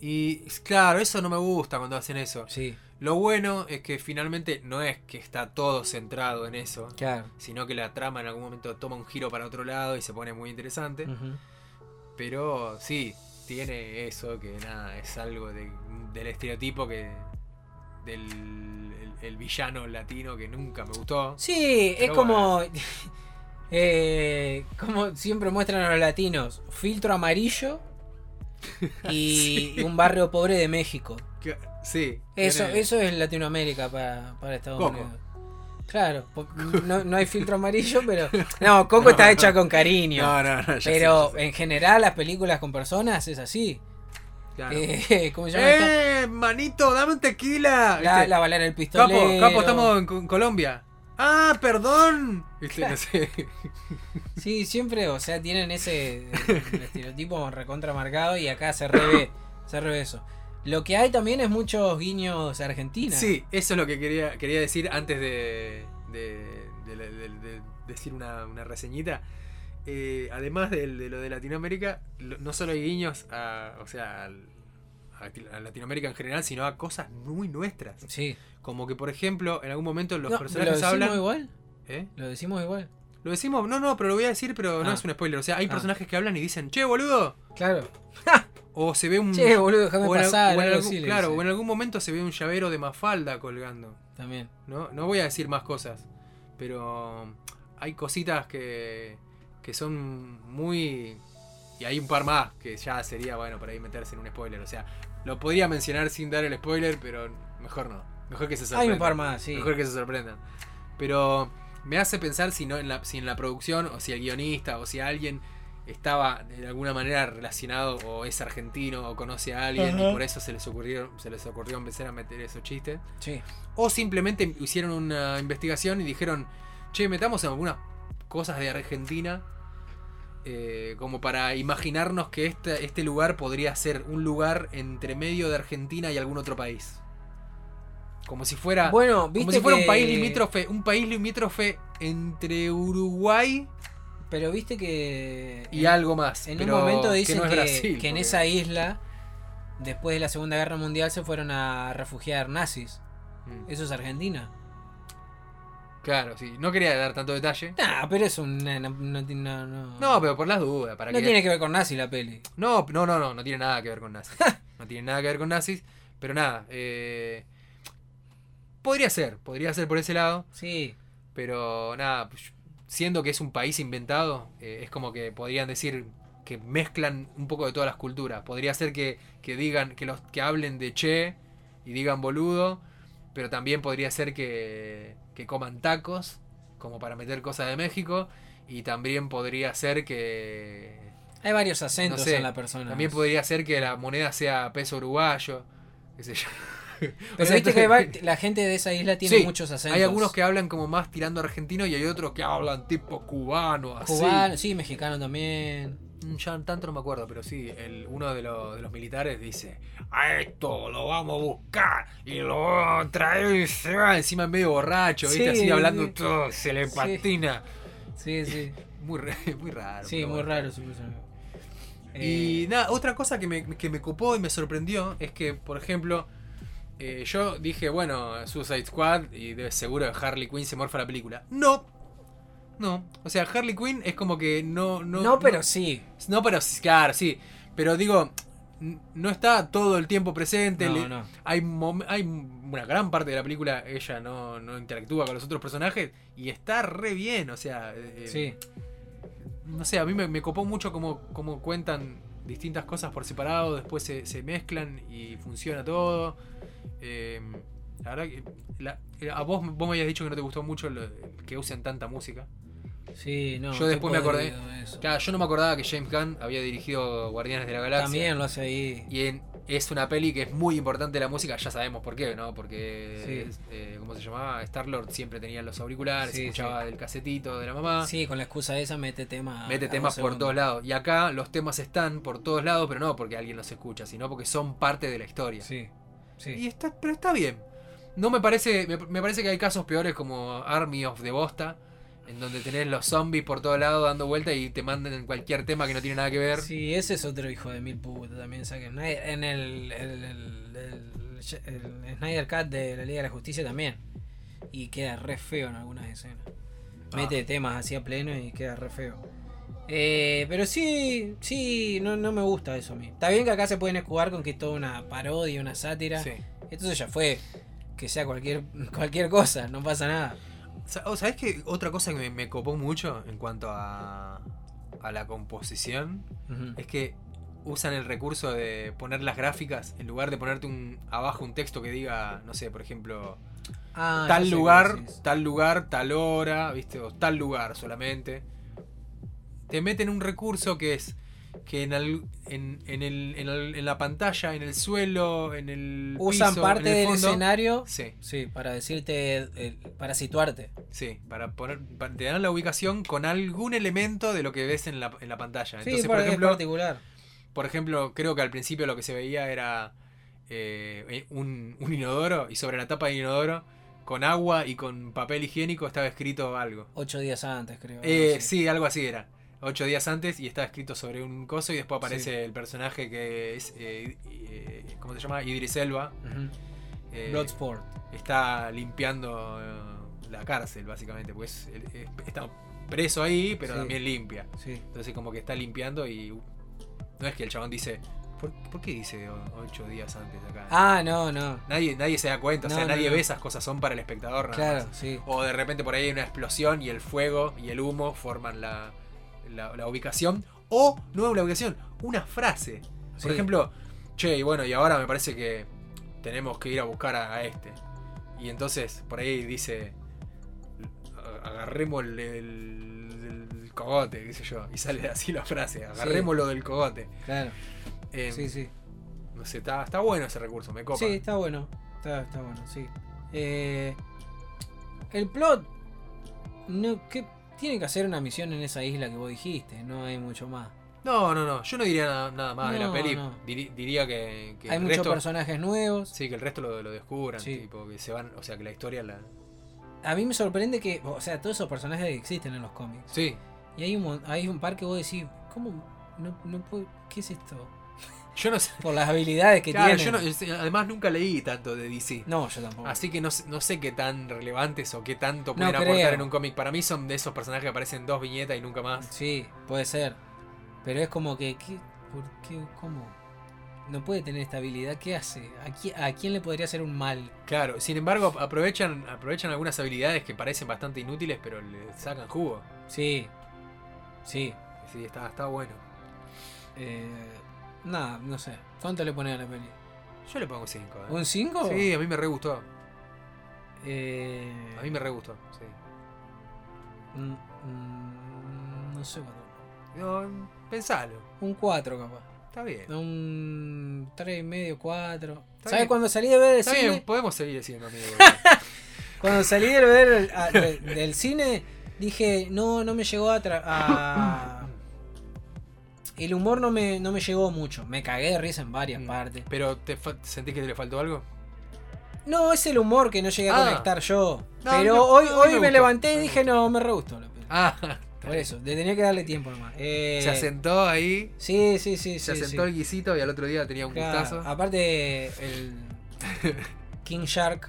Y claro, eso no me gusta cuando hacen eso. Sí, Lo bueno es que finalmente no es que está todo centrado en eso, claro. sino que la trama en algún momento toma un giro para otro lado y se pone muy interesante. Pero sí, tiene eso que nada, es algo de- del estereotipo que. del el, el villano latino que nunca me gustó. Sí, es como. *laughs* eh, como siempre muestran a los latinos: filtro amarillo *laughs* y Sí. un barrio pobre de México. Que- sí. Eso, tiene- eso es Latinoamérica para, para Estados Coco. Unidos. Claro, *laughs* no, no hay filtro amarillo, pero. No, Coco está hecha con cariño. No, pero sé. en general, las películas con personas es así. Claro. Eh, ¿Cómo se llama esta? ¡Eh, manito, dame un tequila! La, la balena del pistolero. capo, capo, estamos en, Co- Colombia. ¡Ah, perdón! ¿Viste? Claro. No sé. *laughs* Sí, siempre, o sea, tienen ese eh, estereotipo recontra marcado y acá se revé, se revé eso. Lo que hay también es muchos guiños a Argentina. Sí, eso es lo que quería, quería decir antes de, de- de- de- de- de decir una, una reseñita. Eh, además de, lo de Latinoamérica, no solo hay guiños a, o sea, al- a Latinoamérica en general, sino a cosas muy nuestras. Sí. Como que, por ejemplo, en algún momento los No, personajes ¿Lo decimos hablan. igual? ¿Eh? ¿Lo decimos igual? Lo decimos, no, no, pero lo voy a decir, pero no Ah. es un spoiler. O sea, hay Ah. personajes que hablan y dicen, che, boludo. Claro. *laughs* O se ve un. Che, boludo, déjame pasar. o en algún- claro, o en algún momento se ve un llavero de mafalda colgando. También. ¿no? No voy a decir más cosas, pero hay cositas que, que son muy... Y hay un par más que ya sería, bueno, por ahí meterse en un spoiler. O sea, lo podría mencionar sin dar el spoiler, pero mejor no. Mejor que se Hay sorprendan. un par más, sí. Mejor que se sorprendan. Pero me hace pensar si, no en la, si en la producción, o si el guionista, o si alguien estaba de alguna manera relacionado, o es argentino, o conoce a alguien, Ajá. y por eso se les ocurrió, se les ocurrió empezar a meter esos chistes. Sí. O simplemente hicieron una investigación y dijeron, che, metamos en algunas cosas de Argentina. eh, como para imaginarnos que este, este lugar podría ser un lugar entre medio de Argentina y algún otro país. Como si fuera, Bueno, viste como si fuera que- un país limítrofe, un país limítrofe entre Uruguay Pero viste que. y algo más. En pero un momento que dicen no que, es Brasil, que en esa isla, después de la Segunda Guerra Mundial, se fueron a refugiar nazis. Mm, Eso es Argentina. Claro, sí. No quería dar tanto detalle. Nah, pero es un. No, no, no. No, pero por las dudas. Para No que... tiene que ver con nazis la peli. No, no, no, no, no tiene nada que ver con nazis. *laughs* no tiene nada que ver con nazis. Pero nada, eh, podría ser, podría ser por ese lado. Sí. Pero nada, pues, siendo que es un país inventado, eh, es como que podrían decir que mezclan un poco de todas las culturas. Podría ser que, que digan, que los que hablen de che y digan boludo, pero también podría ser que, que coman tacos, como para meter cosas de México. Y también podría ser que Hay varios acentos No sé, en la persona. también podría ser que la moneda sea peso uruguayo, qué sé yo. *laughs* Pero viste que va- *laughs* la gente de esa isla tiene Sí, muchos acentos. Hay algunos que hablan como más tirando argentino y hay otros que hablan tipo cubano, así. Cubano, sí, mexicano también. Mm, Ya tanto no me acuerdo, pero sí, el, uno de, los- de los militares dice, a esto lo vamos a buscar y lo vamos a traer y se va encima medio borracho, ¿viste? Sí, así hablando todo, se le patina. Sí, sí. *laughs* Muy, muy raro. Sí, muy raro su personaje. Y Eh, nada, otra cosa que me, que me copó y me sorprendió es que, por ejemplo, eh, yo dije, bueno, Suicide Squad y de seguro Harley Quinn se morfa la película. No, no. O sea, Harley Quinn es como que no. No, no, pero sí. No, pero sí, claro, sí. Pero digo, no está todo el tiempo presente. No, le- no. Hay, hay una gran parte de la película, ella no, no interactúa con los otros personajes y está re bien. O sea, eh, Sí. no sé, a mí me, me copó mucho como, como cuentan distintas cosas por separado, después se, se mezclan y funciona todo. Eh, la verdad que la- a vos, vos me habías dicho que no te gustó mucho lo- que usen tanta música. Sí, no. Yo después me acordé-. Claro, yo no me acordaba que James Gunn había dirigido Guardianes de la Galaxia. También lo hace ahí. Y en- es una peli que es muy importante la música, ya sabemos por qué, ¿no? Porque, Sí. eh, ¿cómo se llamaba? Star-Lord siempre tenía los auriculares, Sí, escuchaba el casetito de la mamá. Sí, con la excusa esa mete temas. Mete temas por todos lados. Y acá los temas están por todos lados, pero no porque alguien los escucha, sino porque son parte de la historia. Sí. Sí. Y está, pero está bien. No me parece. Me, me parece que hay casos peores como Army of the Bosta. En donde tenés los zombies por todos lados dando vuelta y te mandan en cualquier tema que no tiene nada que ver. Sí, ese es otro hijo de mil puta también. Saquen. En el, el, el, el- el Snyder Cut de la Liga de la Justicia también. Y queda re feo en algunas escenas. Ah. Mete temas así a pleno y queda re feo. Eh, pero sí, sí, no, no me gusta eso a mí. Está bien que acá se pueden escudar con que es toda una parodia, una sátira. Sí. Entonces ya fue. Que sea cualquier, *laughs* cualquier cosa, no pasa nada. Oh, ¿Sabes qué? Otra cosa que me, me copó mucho en cuanto a, a la composición es que usan el recurso de poner las gráficas en lugar de ponerte un abajo un texto que diga, no sé, por ejemplo, Ah, tal lugar, tal lugar, tal hora, ¿viste? O tal lugar solamente. Te meten un recurso que es que en, al- en, en el- en el- en la pantalla, en el suelo, en el Usan piso, parte en el del escenario. Sí, Sí, para decirte, eh, para situarte. sí, para poner, para- te dan la ubicación con algún elemento de lo que ves en la, en la pantalla. Entonces, sí, por porque ejemplo, particular. por ejemplo, creo que al principio lo que se veía era eh, un, un inodoro y sobre la tapa del inodoro, con agua y con papel higiénico estaba escrito algo. Ocho días antes, creo. Eh, sí, algo así era. Ocho días antes y está escrito sobre un coso y después aparece el personaje que es, eh, eh, ¿cómo se llama? Idris Elba. Eh, Bloodsport. está limpiando eh, la cárcel, básicamente, pues está preso ahí, pero Sí. también limpia. Sí. Entonces como que está limpiando y uh, no es que el chabón dice, ¿por, por qué dice ocho días antes acá? Ah, no, no. Nadie, nadie se da cuenta, o sea, no, nadie no. ve esas cosas, son para el espectador. nada Claro, más. sí. O de repente por ahí hay una explosión y el fuego y el humo forman la, la, la ubicación. O, no la ubicación, una frase. Por Sí. ejemplo, che, y bueno, y ahora me parece que tenemos que ir a buscar a, a este. Y entonces por ahí dice, "A- agarremos el, el- el cogote, qué sé yo. Y sale así la frase, agarremos lo del cogote. Claro. Eh, Sí, sí. No sé, está, está bueno ese recurso, me copa. Sí, está bueno. Está, está bueno, sí. Eh, el plot. No, que tiene que hacer una misión en esa isla que vos dijiste. No hay mucho más. No, no, no. Yo no diría nada, nada más de la No, peli. no. Diri- diría que, que hay el muchos resto. personajes nuevos. Sí, que el resto lo, lo descubran. Sí. Tipo, que se van. O sea, que la historia la. A mí me sorprende que. O sea, todos esos personajes existen en los cómics. Sí. Y hay un, mon- hay un par que vos decís. ¿Cómo? No, no puedo. ¿Qué es esto? Yo no sé. Por las habilidades que Claro, tienen. yo no- es- además nunca leí tanto de DC. No, yo tampoco. Así que no, sé- no sé qué tan relevantes o qué tanto No pueden aportar creo. en un cómic. Para mí son de esos personajes que aparecen en dos viñetas y nunca más. Sí, puede ser. Pero es como que. ¿qué, ¿Por qué? ¿Cómo? No puede tener esta habilidad. ¿Qué hace? ¿A quién, a quién le podría hacer un mal? Claro, sin embargo, aprovechan, aprovechan algunas habilidades que parecen bastante inútiles, pero le sacan jugo. Sí. Sí. Sí, está, está bueno. Eh, nada, no sé. ¿Cuánto le pones a la peli? Yo le pongo 5. ¿Un 5? Sí, a mí me re gustó. Eh, A mí me re gustó. Sí. mm, mm, no sé cuánto. No, pensalo. Un 4 capaz. Está bien. Un 3 y medio, 4. Está ¿Sabes bien. cuando salí de ver el Está cine? bien, podemos seguir siendo amigos. *laughs* Cuando salí de ver el- a- de- del cine, dije, no, no me llegó a, tra- a- El humor no me, no me llegó mucho. Me cagué de risa en varias Mm. partes. Pero, ¿te sentís que te le faltó algo? No, es el humor que no llegué a Ah. conectar yo. No, Pero no, hoy, hoy me levanté y dije, no, me re gustó. Ah, *laughs* Por eso, le tenía que darle tiempo nomás. Eh, Se asentó ahí, Sí, sí, sí. se sí, asentó sí. el guisito y al otro día tenía un Claro, gustazo. Aparte, el *laughs* King Shark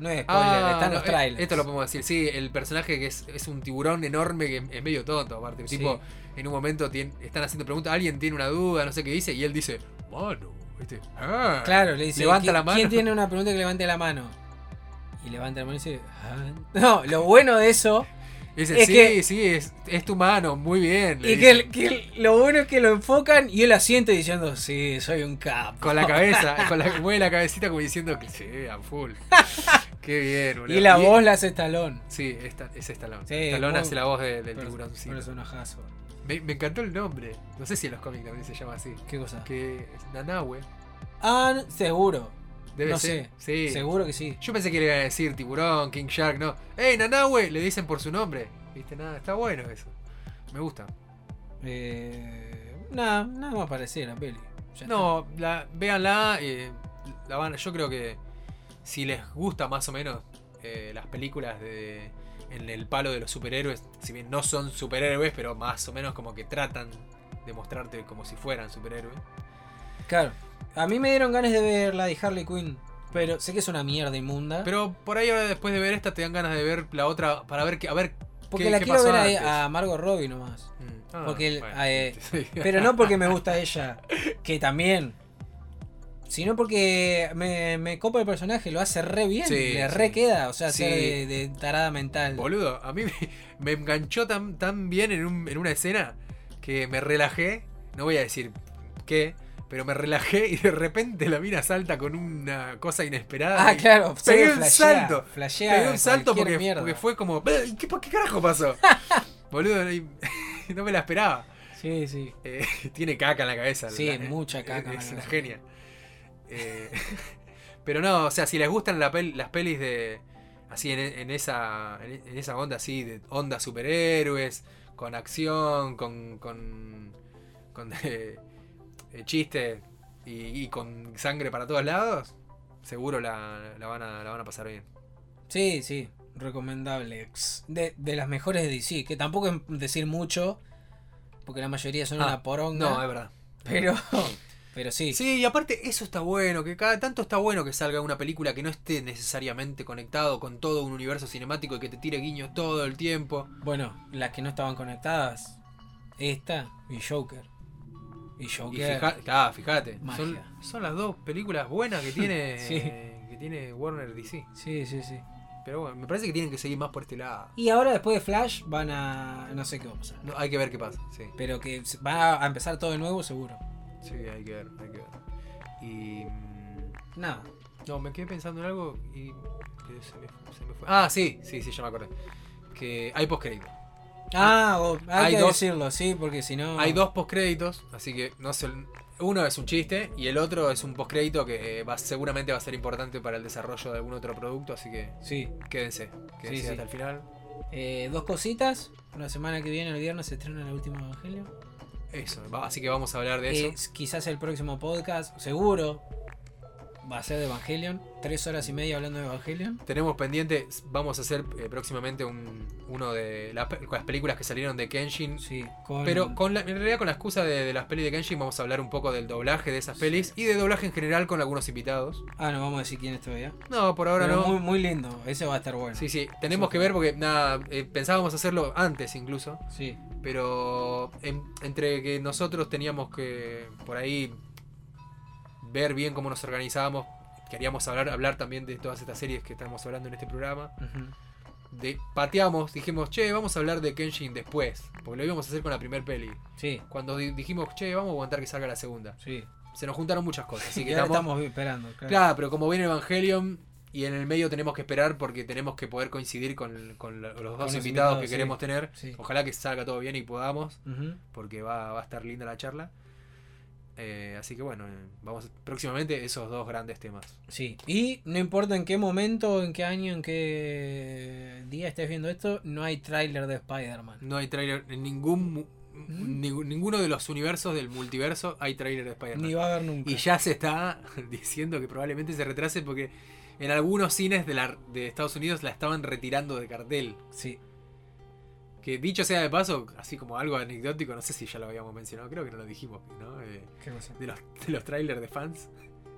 no es spoiler, Ah, está en no, los eh, trailers. Esto lo podemos decir. Sí, el personaje que es, es un tiburón enorme que es medio tonto, aparte. Sí. Tipo, en un momento tien- están haciendo preguntas, alguien tiene una duda, no sé qué dice, y él dice, mano, ¿viste? Ah. Claro, le dice, Levanta ¿quién, la mano. ¿quién tiene una pregunta que levante la mano? Y levanta la mano y dice, "Ah". No, lo bueno de eso *laughs* dice, es sí, que- sí, es, es tu mano, muy bien. y que, el- que el- lo bueno es que lo enfocan y él asiente diciendo, sí, soy un capo. Con la cabeza, *laughs* con la, mueve la cabecita como diciendo que sí, a full. *laughs* Qué bien, boludo. Y la voz la hace Estalón. Sí, esta, es Stallone. Sí, muy- hace la voz de- del Perso- tiburoncito. Personajazo. Me, me encantó el nombre. No sé si en los cómics también se llama así. ¿Qué cosa? Que Nanahue. Ah, seguro. Debe no ser. sé. Sí. Seguro que sí. Yo pensé que le iban a decir tiburón, King Shark, no. ¡Ey, Nanahue! Le dicen por su nombre. ¿Viste? Nada, está bueno eso. Me gusta. Eh, nada, nada más parecía la peli. Ya No, la, véanla. eh, la van, yo creo que si les gusta más o menos eh, las películas de en el palo de los superhéroes, si bien no son superhéroes, pero más o menos como que tratan de mostrarte como si fueran superhéroes. Claro. A mí me dieron ganas de ver la de Harley Quinn. Pero sé que es una mierda inmunda. Pero por ahí ahora después de ver esta te dan ganas de ver la otra para ver qué, a ver porque qué- la qué quiero pasó ver a, a Margot Robbie nomás. Mm. Ah, porque el- bueno, eh, *laughs* sí. Pero no porque me gusta ella, que también. Sino porque me, me copa el personaje, lo hace re bien, Sí, le sí. re queda, o sea, Sí. de, de tarada mental. Boludo, a mí me, me enganchó tan, tan bien en, un- en una escena que me relajé. No voy a decir qué, pero me relajé y de repente la mina salta con una cosa inesperada. Ah, claro, Pegué un flashea, salto. flashea Pegué un salto porque, fue como. "Eh, ¿Qué, ¿Qué carajo pasó? *laughs* Boludo, *laughs* no me la esperaba. Sí, sí. Eh, *laughs* tiene caca en la cabeza. Sí, la- mucha caca en la Es una genia. Eh, *laughs* pero no, o sea, si les gustan la pel- las pelis de. Así en, en esa. En esa onda así, de onda superhéroes, con acción, con. con. con *laughs* eh, eh, chistes y, y con sangre para todos lados, seguro la, la van a, la van a pasar bien. Sí, sí, recomendable. De, de las mejores de DC, que tampoco es decir mucho, porque la mayoría son Ah, una poronga. No, es verdad. Pero, *laughs* pero sí. Sí, y aparte eso está bueno, que cada tanto está bueno que salga una película que no esté necesariamente conectado con todo un universo cinemático y que te tire guiños todo el tiempo. Bueno, las que no estaban conectadas, esta y Joker. Y Y Joker. fija- ah, fíjate, son, son las dos películas buenas que tiene *laughs* Sí. que tiene Warner DC. Sí, sí, sí. Pero bueno, me parece que tienen que seguir más por este lado. Y ahora después de Flash van a... No sé qué va a pasar. No, hay que ver qué pasa, sí. Pero que va a empezar todo de nuevo seguro. Sí, hay que ver, hay que ver. Y mm, Nada. no, me quedé pensando en algo y que se me, se me fue. Ah, sí, sí, sí, ya me acordé. Que hay postcrédito. Ah, o- hay, Hay que dos- decirlo, sí, porque si no... Hay dos postcréditos, así que no sé. Uno es un chiste y el otro es un postcrédito que eh, va, seguramente va a ser importante para el desarrollo de algún otro producto, así que Sí. quédense, quédense Sí, sí. hasta el final. Eh, dos cositas. La semana que viene, el viernes, se estrena el último Evangelio. Eso, así que vamos a hablar de eso. Es quizás el próximo podcast, seguro, va a ser de Evangelion. Tres horas y media hablando de Evangelion. Tenemos pendiente, vamos a hacer eh, próximamente un, uno de las, las películas que salieron de Kenshin. Sí, con... Pero con la, en realidad con la excusa de, de las pelis de Kenshin vamos a hablar un poco del doblaje de esas pelis y de doblaje en general con algunos invitados. Ah, no vamos a decir quién es todavía. No, por ahora Pero no. Muy, muy lindo, ese va a estar bueno. Sí, sí, tenemos que ver porque nada, eh, pensábamos hacerlo antes incluso, Sí, pero en- entre que nosotros teníamos que por ahí ver bien cómo nos organizábamos, queríamos hablar, hablar también de todas estas series que estamos hablando en este programa. De, pateamos, dijimos, che, vamos a hablar de Kenshin después, porque lo íbamos a hacer con la primer peli. sí, Cuando di- dijimos, che, vamos a aguantar que salga la segunda. sí. Se nos juntaron muchas cosas, así *laughs* que Y ahora estamos, estamos esperando. Claro. Claro, pero como viene Evangelion y en el medio tenemos que esperar porque tenemos que poder coincidir con, los dos invitados, invitados, que sí. queremos tener. Sí. Ojalá que salga todo bien y podamos, porque va, va a estar linda la charla. Eh, así que bueno, vamos próximamente esos dos grandes temas. Sí, y no importa en qué momento, en qué año, en qué día estés viendo esto, no hay tráiler de Spider-Man. No hay trailer en ningún ¿Mm? ninguno de los universos del multiverso hay trailer de Spider-Man. Ni va a haber nunca. Y ya se está *laughs* diciendo que probablemente se retrase porque en algunos cines de, la, de Estados Unidos la estaban retirando de cartel. Sí, Que dicho sea de paso, así como algo anecdótico, no sé si ya lo habíamos mencionado, creo que no lo dijimos, ¿no? Eh, ¿qué cosa? de, los, de los trailers de fans,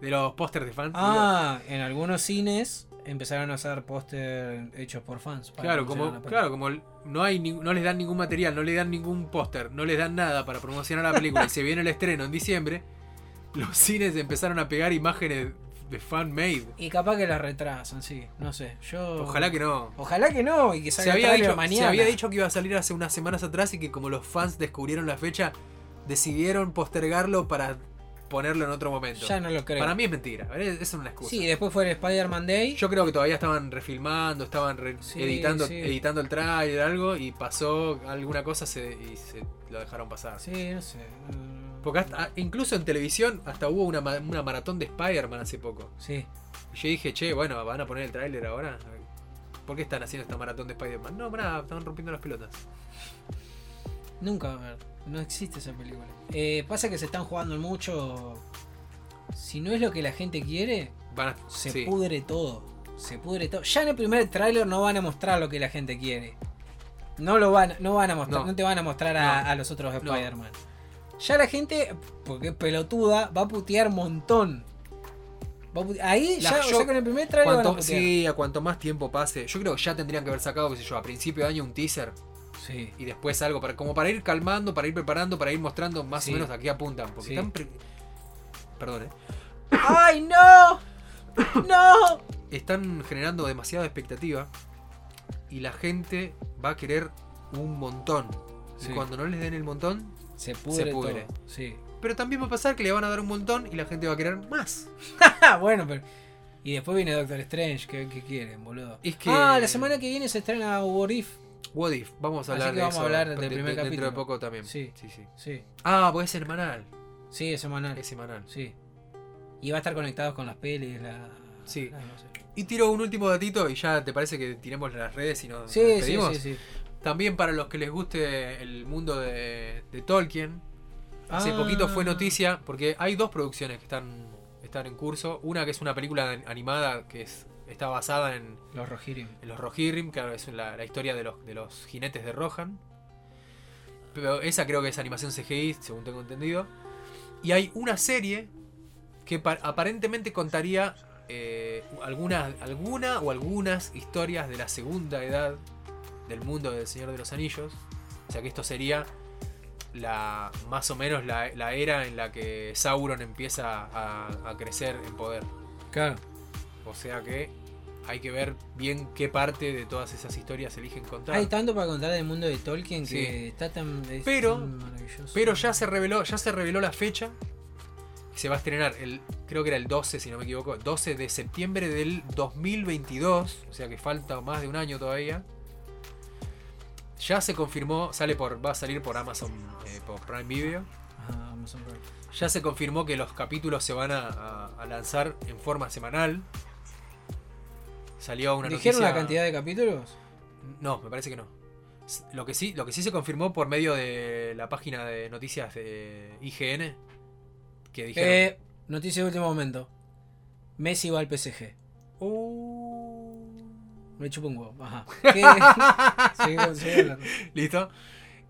de los pósters de fans. Ah, en algunos cines empezaron a usar póster hechos por fans. claro, como, la claro, como no hay ni- no les dan ningún material, no les dan ningún póster, no les dan nada para promocionar la película y se viene el estreno en diciembre, los cines empezaron a pegar imágenes de fan made. Y capaz que las retrasan, sí, no sé. Yo Ojalá que no. Ojalá que no y que Se salga había, tráiler dicho, mañana. se había dicho que iba a salir hace unas semanas atrás y que como los fans descubrieron la fecha, decidieron postergarlo para ponerlo en otro momento. Ya no lo creo. Para mí es mentira, es es una excusa. Sí, después fue el Spider-Man Day. Yo creo que todavía estaban refilmando, estaban re- Sí, editando, sí. editando el trailer, algo, y pasó alguna cosa se- y se lo dejaron pasar. Sí, no sé. Porque hasta- incluso en televisión hasta hubo una, una maratón de Spider-Man hace poco. Sí. Y yo dije, che, bueno, ¿van a poner el tráiler ahora? ¿Por qué están haciendo esta maratón de Spider-Man? No, nada, están rompiendo las pelotas. Nunca va a haber. No existe esa película. Eh, pasa que se están jugando mucho. Si no es lo que la gente quiere, Van a, se sí. pudre todo. Se pudre todo. Ya en el primer tráiler no van a mostrar lo que la gente quiere. No lo van, no van a mostrar, no, No. te van a mostrar a, No. a los otros No. Ya la gente, porque es pelotuda, va a putear montón. Va a pute- Ahí La- ya, yo- con el primer trailer van a Cuanto, putear. sí, a cuanto más tiempo pase. Yo creo que ya tendrían que haber sacado, qué sé yo, a principio de año un teaser Sí. y después algo para como para ir calmando, para ir preparando, para ir mostrando más Sí. o menos a qué apuntan. Porque Sí. están. pre- Perdón, ¿eh? ¡Ay, no! *coughs* ¡No! Están generando demasiada expectativa y la gente va a querer un montón. Sí. Y cuando no les den el montón, Se pudre, pudre. todo. Sí. pero también va a pasar que le van a dar un montón y la gente va a querer más. *laughs* bueno, pero. Y después viene Doctor Strange, ¿qué, qué quieren, boludo? Es que- Ah, la semana que viene se estrena What If. What if, vamos a Así hablar que de vamos a eso hablar del de- primer de- dentro capítulo. de poco también. Sí. sí, sí. Sí, Ah, pues es semanal. sí, es semanal. Es semanal. Sí. Y va a estar conectado con las pelis, la. Sí. la- no sé. Y tiro un último datito y ya te parece que tiremos las redes y nos Sí, sí, sí, sí. También para los que les guste el mundo de, de Tolkien, hace Ah. poquito fue noticia, porque hay dos producciones que están, están en curso. Una que es una película animada que es, está basada en, Los Rohirrim. en los Rohirrim, claro, es la, la historia de los, de los jinetes de Rohan. pero esa creo que es animación CGI, según tengo entendido. Y hay una serie que pa- aparentemente contaría eh, alguna o algunas historias de la segunda edad del mundo del Señor de los Anillos. O sea que esto sería la más o menos la, la era en la que Sauron empieza a, a crecer en poder. Claro. O sea que hay que ver bien qué parte de todas esas historias eligen contar. Hay tanto para contar del mundo de Tolkien Sí. que está tan, es Pero- tan maravilloso. Pero ya se reveló, ya se reveló la fecha. Se va a estrenar el, creo que era el 12, si no me equivoco, 12 de septiembre del 2022. O sea que falta más de un año todavía. Ya se confirmó, sale por, va a salir por Amazon, eh, por Prime Video. Amazon Prime. Ya se confirmó que los capítulos se van a, a- a lanzar en forma semanal. Salió una ¿Dijeron noticia- la cantidad de capítulos? No, me parece que no. Lo que sí, lo que sí se confirmó por medio de la página de noticias de IGN. Que dijeron. Eh, noticia de último momento. Messi va al PSG. "Uh". Me chupo un huevo. Ajá. Sigue- sigue hablando. ¿Listo?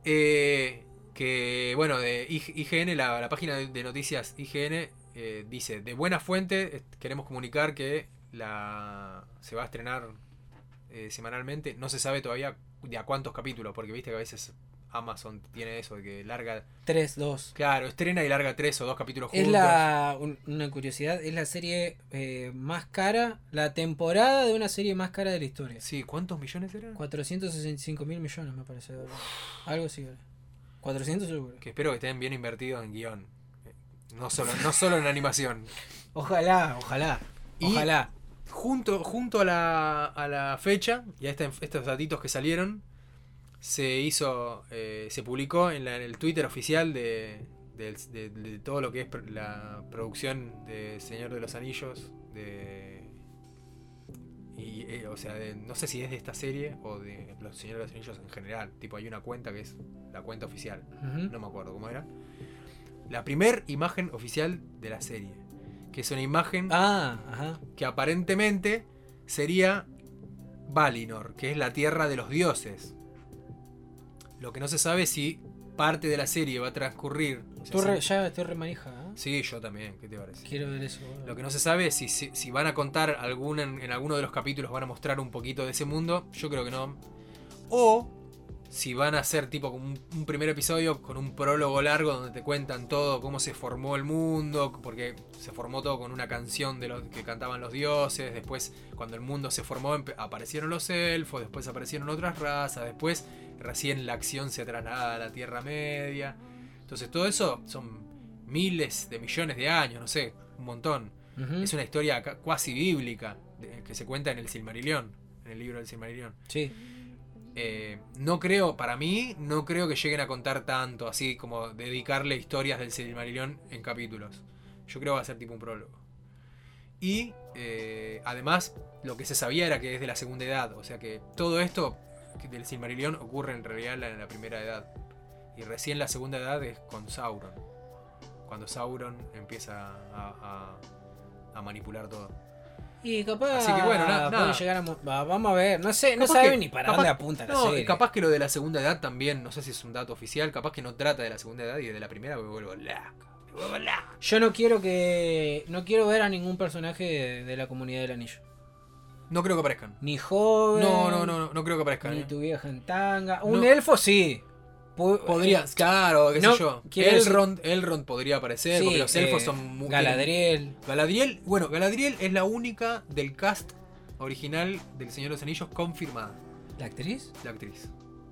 Eh, que bueno, de IG IGN, la, la página de, de noticias IGN eh, dice: De buena fuente, queremos comunicar que la se va a estrenar eh, semanalmente. No se sabe todavía de a cuántos capítulos, porque viste que a veces Amazon tiene eso de que larga. 3, 2. Claro, estrena y larga tres o dos capítulos juntos. Es la, un- una curiosidad, es la serie eh, más cara, la temporada de una serie más cara de la historia. Sí, ¿cuántos millones eran? 465 mil millones me parece. Algo así. ¿vale? 400 seguro. Que espero que estén bien invertidos en guion. Eh, No solo, no solo en animación. *laughs* Ojalá, ojalá. Y- Ojalá. Junto, junto a, la, a la fecha y a esta- estos datitos que salieron, se hizo, eh, se publicó en, la- en el Twitter oficial de, de- de todo lo que es la producción de Señor de los Anillos, de y, eh, o sea, de- no sé si es de esta serie o de los Señor de los Anillos en general. Tipo, hay una cuenta que es la cuenta oficial. No me acuerdo cómo era. La primer imagen oficial de la serie. Que es una imagen Ah, ajá. que aparentemente sería Valinor, que es la tierra de los dioses. Lo que no se sabe es si parte de la serie va a transcurrir. Tú re- ya estoy re manija. ¿eh? Sí, yo también, ¿qué te parece? Quiero ver eso. boludo. Lo que no se sabe es si, si, si van a contar algún, en, en alguno de los capítulos, van a mostrar un poquito de ese mundo. Yo creo que no. O si van a hacer tipo un, un primer episodio con un prólogo largo donde te cuentan todo, cómo se formó el mundo, porque se formó todo con una canción de los que cantaban los dioses. Después, cuando el mundo se formó, aparecieron los elfos, después aparecieron otras razas, después recién la acción se traslada a la Tierra Media. Entonces, todo eso son miles de millones de años, no sé, un montón. Es una historia cuasi bíblica de- que se cuenta en el Silmarillion, en el libro del Silmarillion. Sí. Eh, no creo, para mí, no creo que lleguen a contar tanto, así como dedicarle historias del Silmarillion en capítulos. Yo creo que va a ser tipo un prólogo. Y eh, además, lo que se sabía era que es de la segunda edad, o sea que todo esto del Silmarillion ocurre en realidad en la, la primera edad. Y recién la segunda edad es con Sauron. Cuando Sauron empieza a, a- a manipular todo. Y capaz. Así que bueno, na- nada. llegar a mo- va- vamos a ver. No sé, no que- ni para capaz- dónde apunta la No, serie. capaz que lo de la segunda edad también, no sé si es un dato oficial, capaz que no trata de la segunda edad y de la primera me vuelvo loco. Yo no quiero que. No quiero ver a ningún personaje de, de la comunidad del anillo. No creo que aparezcan. Ni joven. No, no, no, no, no creo que aparezcan. Ni eh. tu vieja en tanga. Un No. elfo sí. Pu- Podría, claro, qué no, sé yo. Elrond, Elrond podría aparecer, Sí, porque los elfos eh, son muy. Galadriel. Galadriel, bueno, Galadriel es la única del cast original del Señor de los Anillos confirmada, ¿La actriz? la actriz.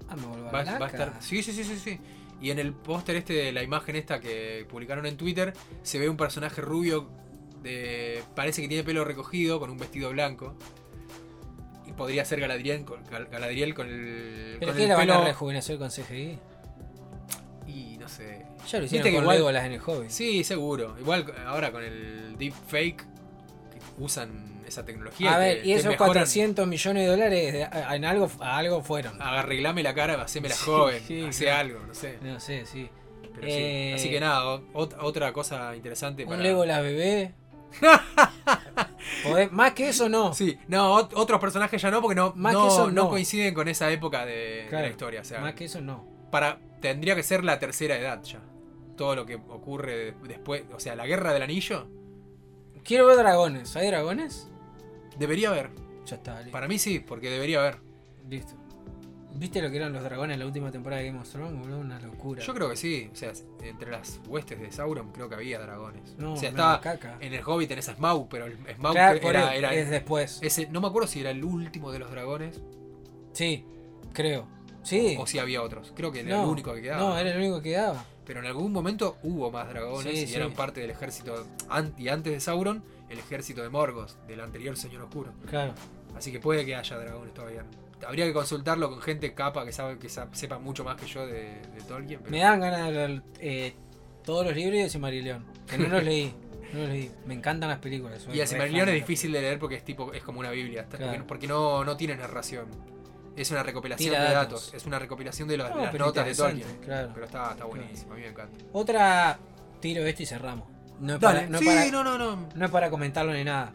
Ah, me vuelvo Va, va a estar. Sí, sí, sí, sí, sí. Y en el póster este de la imagen esta que publicaron en Twitter, se ve un personaje rubio de. parece que tiene pelo recogido, con un vestido blanco. Y podría ser Galadriel con, Gal- Galadriel con el. ¿Pero con qué el la van a pelo. rejuvenecer con CGI? Y no sé. Ya lo hicieron que con igual- Legolas en el Hobbit. Sí, seguro. Igual ahora con el deepfake que usan esa tecnología. a ver, y esos mejoran. 400 millones de dólares de- a- en algo, a algo fueron. Arreglame la cara, haceme la Sí, joven, sí, hace claro. algo, no sé. No sé, sí. Pero sí. Eh, Así que nada, ot- otra cosa interesante para. Un Legolas bebé. *laughs* Más que eso no. Sí, no, ot- otros personajes ya no, porque no, Más no, que eso, no no. coinciden con esa época de, la historia. O sea, Más que eso no. para tendría que ser la tercera edad ya. Todo lo que ocurre después, o sea, la guerra del anillo. Quiero ver dragones. ¿Hay dragones? Debería haber. Ya está. listo. Para mí sí, porque debería haber. Listo. ¿Viste lo que eran los dragones en la última temporada de Game of Thrones? boludo? Una locura. Yo creo que sí. O sea, entre las huestes de Sauron creo que había dragones. No, o sea, estaba caca. en el Hobbit tenés a Smaug, pero el Smaug Claro, era, era es después. ese, no me acuerdo si era el último de los dragones Sí, creo. Sí. o si había otros. Creo que era no, el único que quedaba. No, era el único que quedaba. Pero en algún momento hubo más dragones Sí, y sí. eran parte del ejército. y antes de Sauron, el ejército de Morgoth, del anterior Señor Oscuro. Claro. Así que puede que haya dragones todavía. Habría que consultarlo con gente capa que sabe que sepa mucho más que yo de, de Tolkien. Pero Me dan ganas de leer eh, todos los libros de Silmarillion. Que no los *laughs* leí. No los leí. Me encantan las películas. Y fan es difícil de leer porque es tipo es como una Biblia, Claro. porque, no, no tiene narración. Es una recopilación Tira de datos. datos. es una recopilación de, los- de No, las notas de Tolkien. Claro. Pero está, está buenísimo, a mí me encanta. Otra. Tiro esto y cerramos. No es Dale, para, no es sí, para- no, no, no. no es para comentarlo ni nada.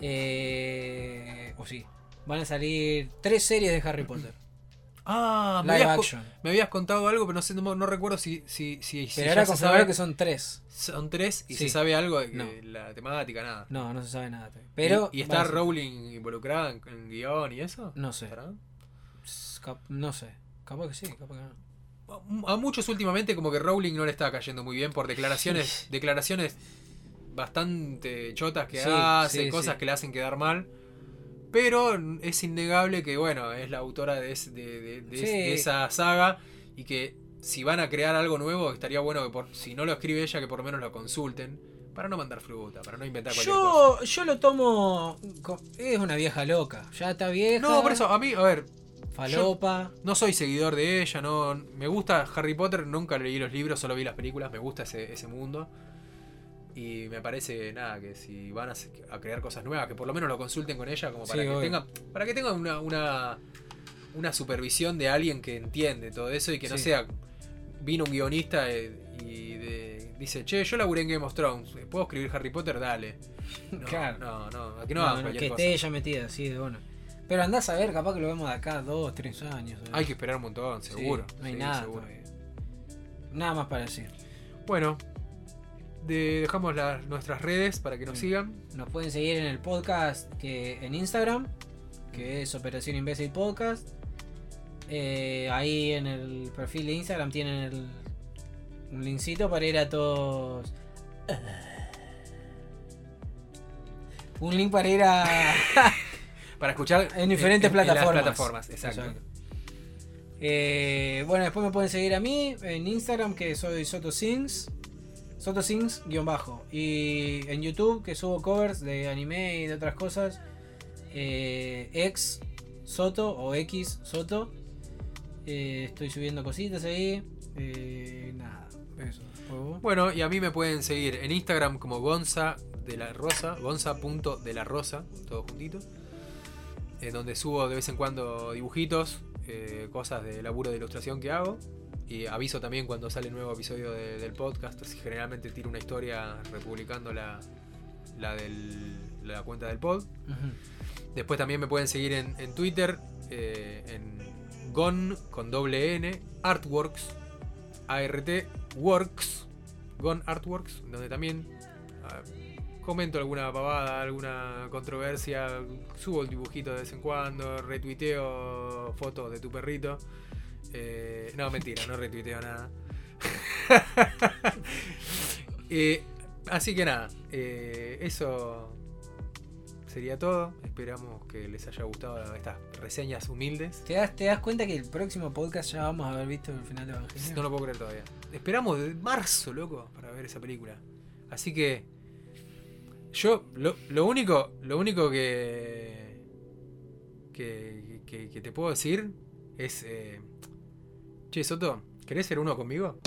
Eh, o sí. Van a salir tres series de Harry Potter. Ah, me Live habías, co- action. me habías contado algo, pero no sé, no, no recuerdo si, si, si, si Pero ahora se sabe. que son tres. Son tres y Sí. se sabe algo de que No. la temática, nada. No, no se sabe nada. todavía. Pero. ¿Y, y van está a ser- Rowling involucrada en, en guion y eso? No sé. ¿Estará? Cap- No sé. Capaz que sí, capaz que no. A muchos últimamente como que Rowling no le está cayendo muy bien por declaraciones, *laughs* declaraciones bastante chotas que Sí, hace, sí, cosas sí. que le hacen quedar mal. Pero es innegable que, bueno, es la autora de, ese- de- de- de- Sí. de esa saga y que si van a crear algo nuevo, estaría bueno que por, si no lo escribe ella, que por lo menos lo consulten. Para no mandar fruta, para no inventar cualquier cosa. Yo, yo lo tomo. Es una vieja loca. Ya está vieja. No, por eso, a mí, a ver, Falopa. No soy seguidor de ella, no me gusta Harry Potter, nunca leí los libros, solo vi las películas, me gusta ese, ese mundo. Y me parece nada, que si van a, crear cosas nuevas, que por lo menos lo consulten con ella, como para Sí, que obvio. tenga, para que tenga una, una, una supervisión de alguien que entiende todo eso y que no Sí. sea, vino un guionista eh, y de- dice, che, yo laburé en Game of Thrones, ¿puedo escribir Harry Potter? Dale. *laughs* No, Claro. no, no, que no, No, no, que cosa. esté ella metida así de bueno. Pero andás a ver, capaz que lo vemos de acá dos, tres años. ¿eh? Hay que esperar un montón, Sí, seguro. no hay sí, nada. Nada más para decir. Bueno, de- dejamos las, nuestras redes para que nos Sí. sigan. Nos pueden seguir en el podcast que en Instagram, que es Operación Imbécil Podcast. Eh, ahí en el perfil de Instagram tienen el, un linkcito para ir a todos. *laughs* Un link para ir a. *laughs* Para escuchar En diferentes en las plataformas. plataformas, exacto. Exacto. Eh, bueno, después me pueden seguir a mí en Instagram, que soy SotoSings. SotoSings guion bajo. Y en YouTube, que subo covers de anime y de otras cosas. Eh, ex Soto o X Soto. Eh, estoy subiendo cositas ahí. Eh, nada, eso. Bueno, y a mí me pueden seguir en Instagram como Gonza de la Rosa, gonza.de la Rosa, todo juntito. En donde subo de vez en cuando dibujitos, cosas de laburo de ilustración que hago. Y aviso también cuando sale el nuevo episodio de- del podcast. Generalmente tiro una historia republicando la, la, del, la cuenta del pod. Después también me pueden seguir en, en Twitter, eh, en Gon con doble N, Artworks, ART Works, Gon Artworks, donde también ah, comento alguna pavada, alguna controversia, subo el dibujito de vez en cuando, retuiteo fotos de tu perrito. Eh, no, mentira, no retuiteo nada. *laughs* Eh, así que nada, eh, eso sería todo. Esperamos que les haya gustado estas reseñas humildes. ¿Te, das, ¿Te das cuenta que el próximo podcast ya vamos a haber visto el final de Evangelio? No lo puedo creer todavía. Esperamos de marzo, loco, para ver esa película. Así que yo lo, lo único, lo único que, que que, que te puedo decir es, eh, che Soto, ¿querés ser uno conmigo?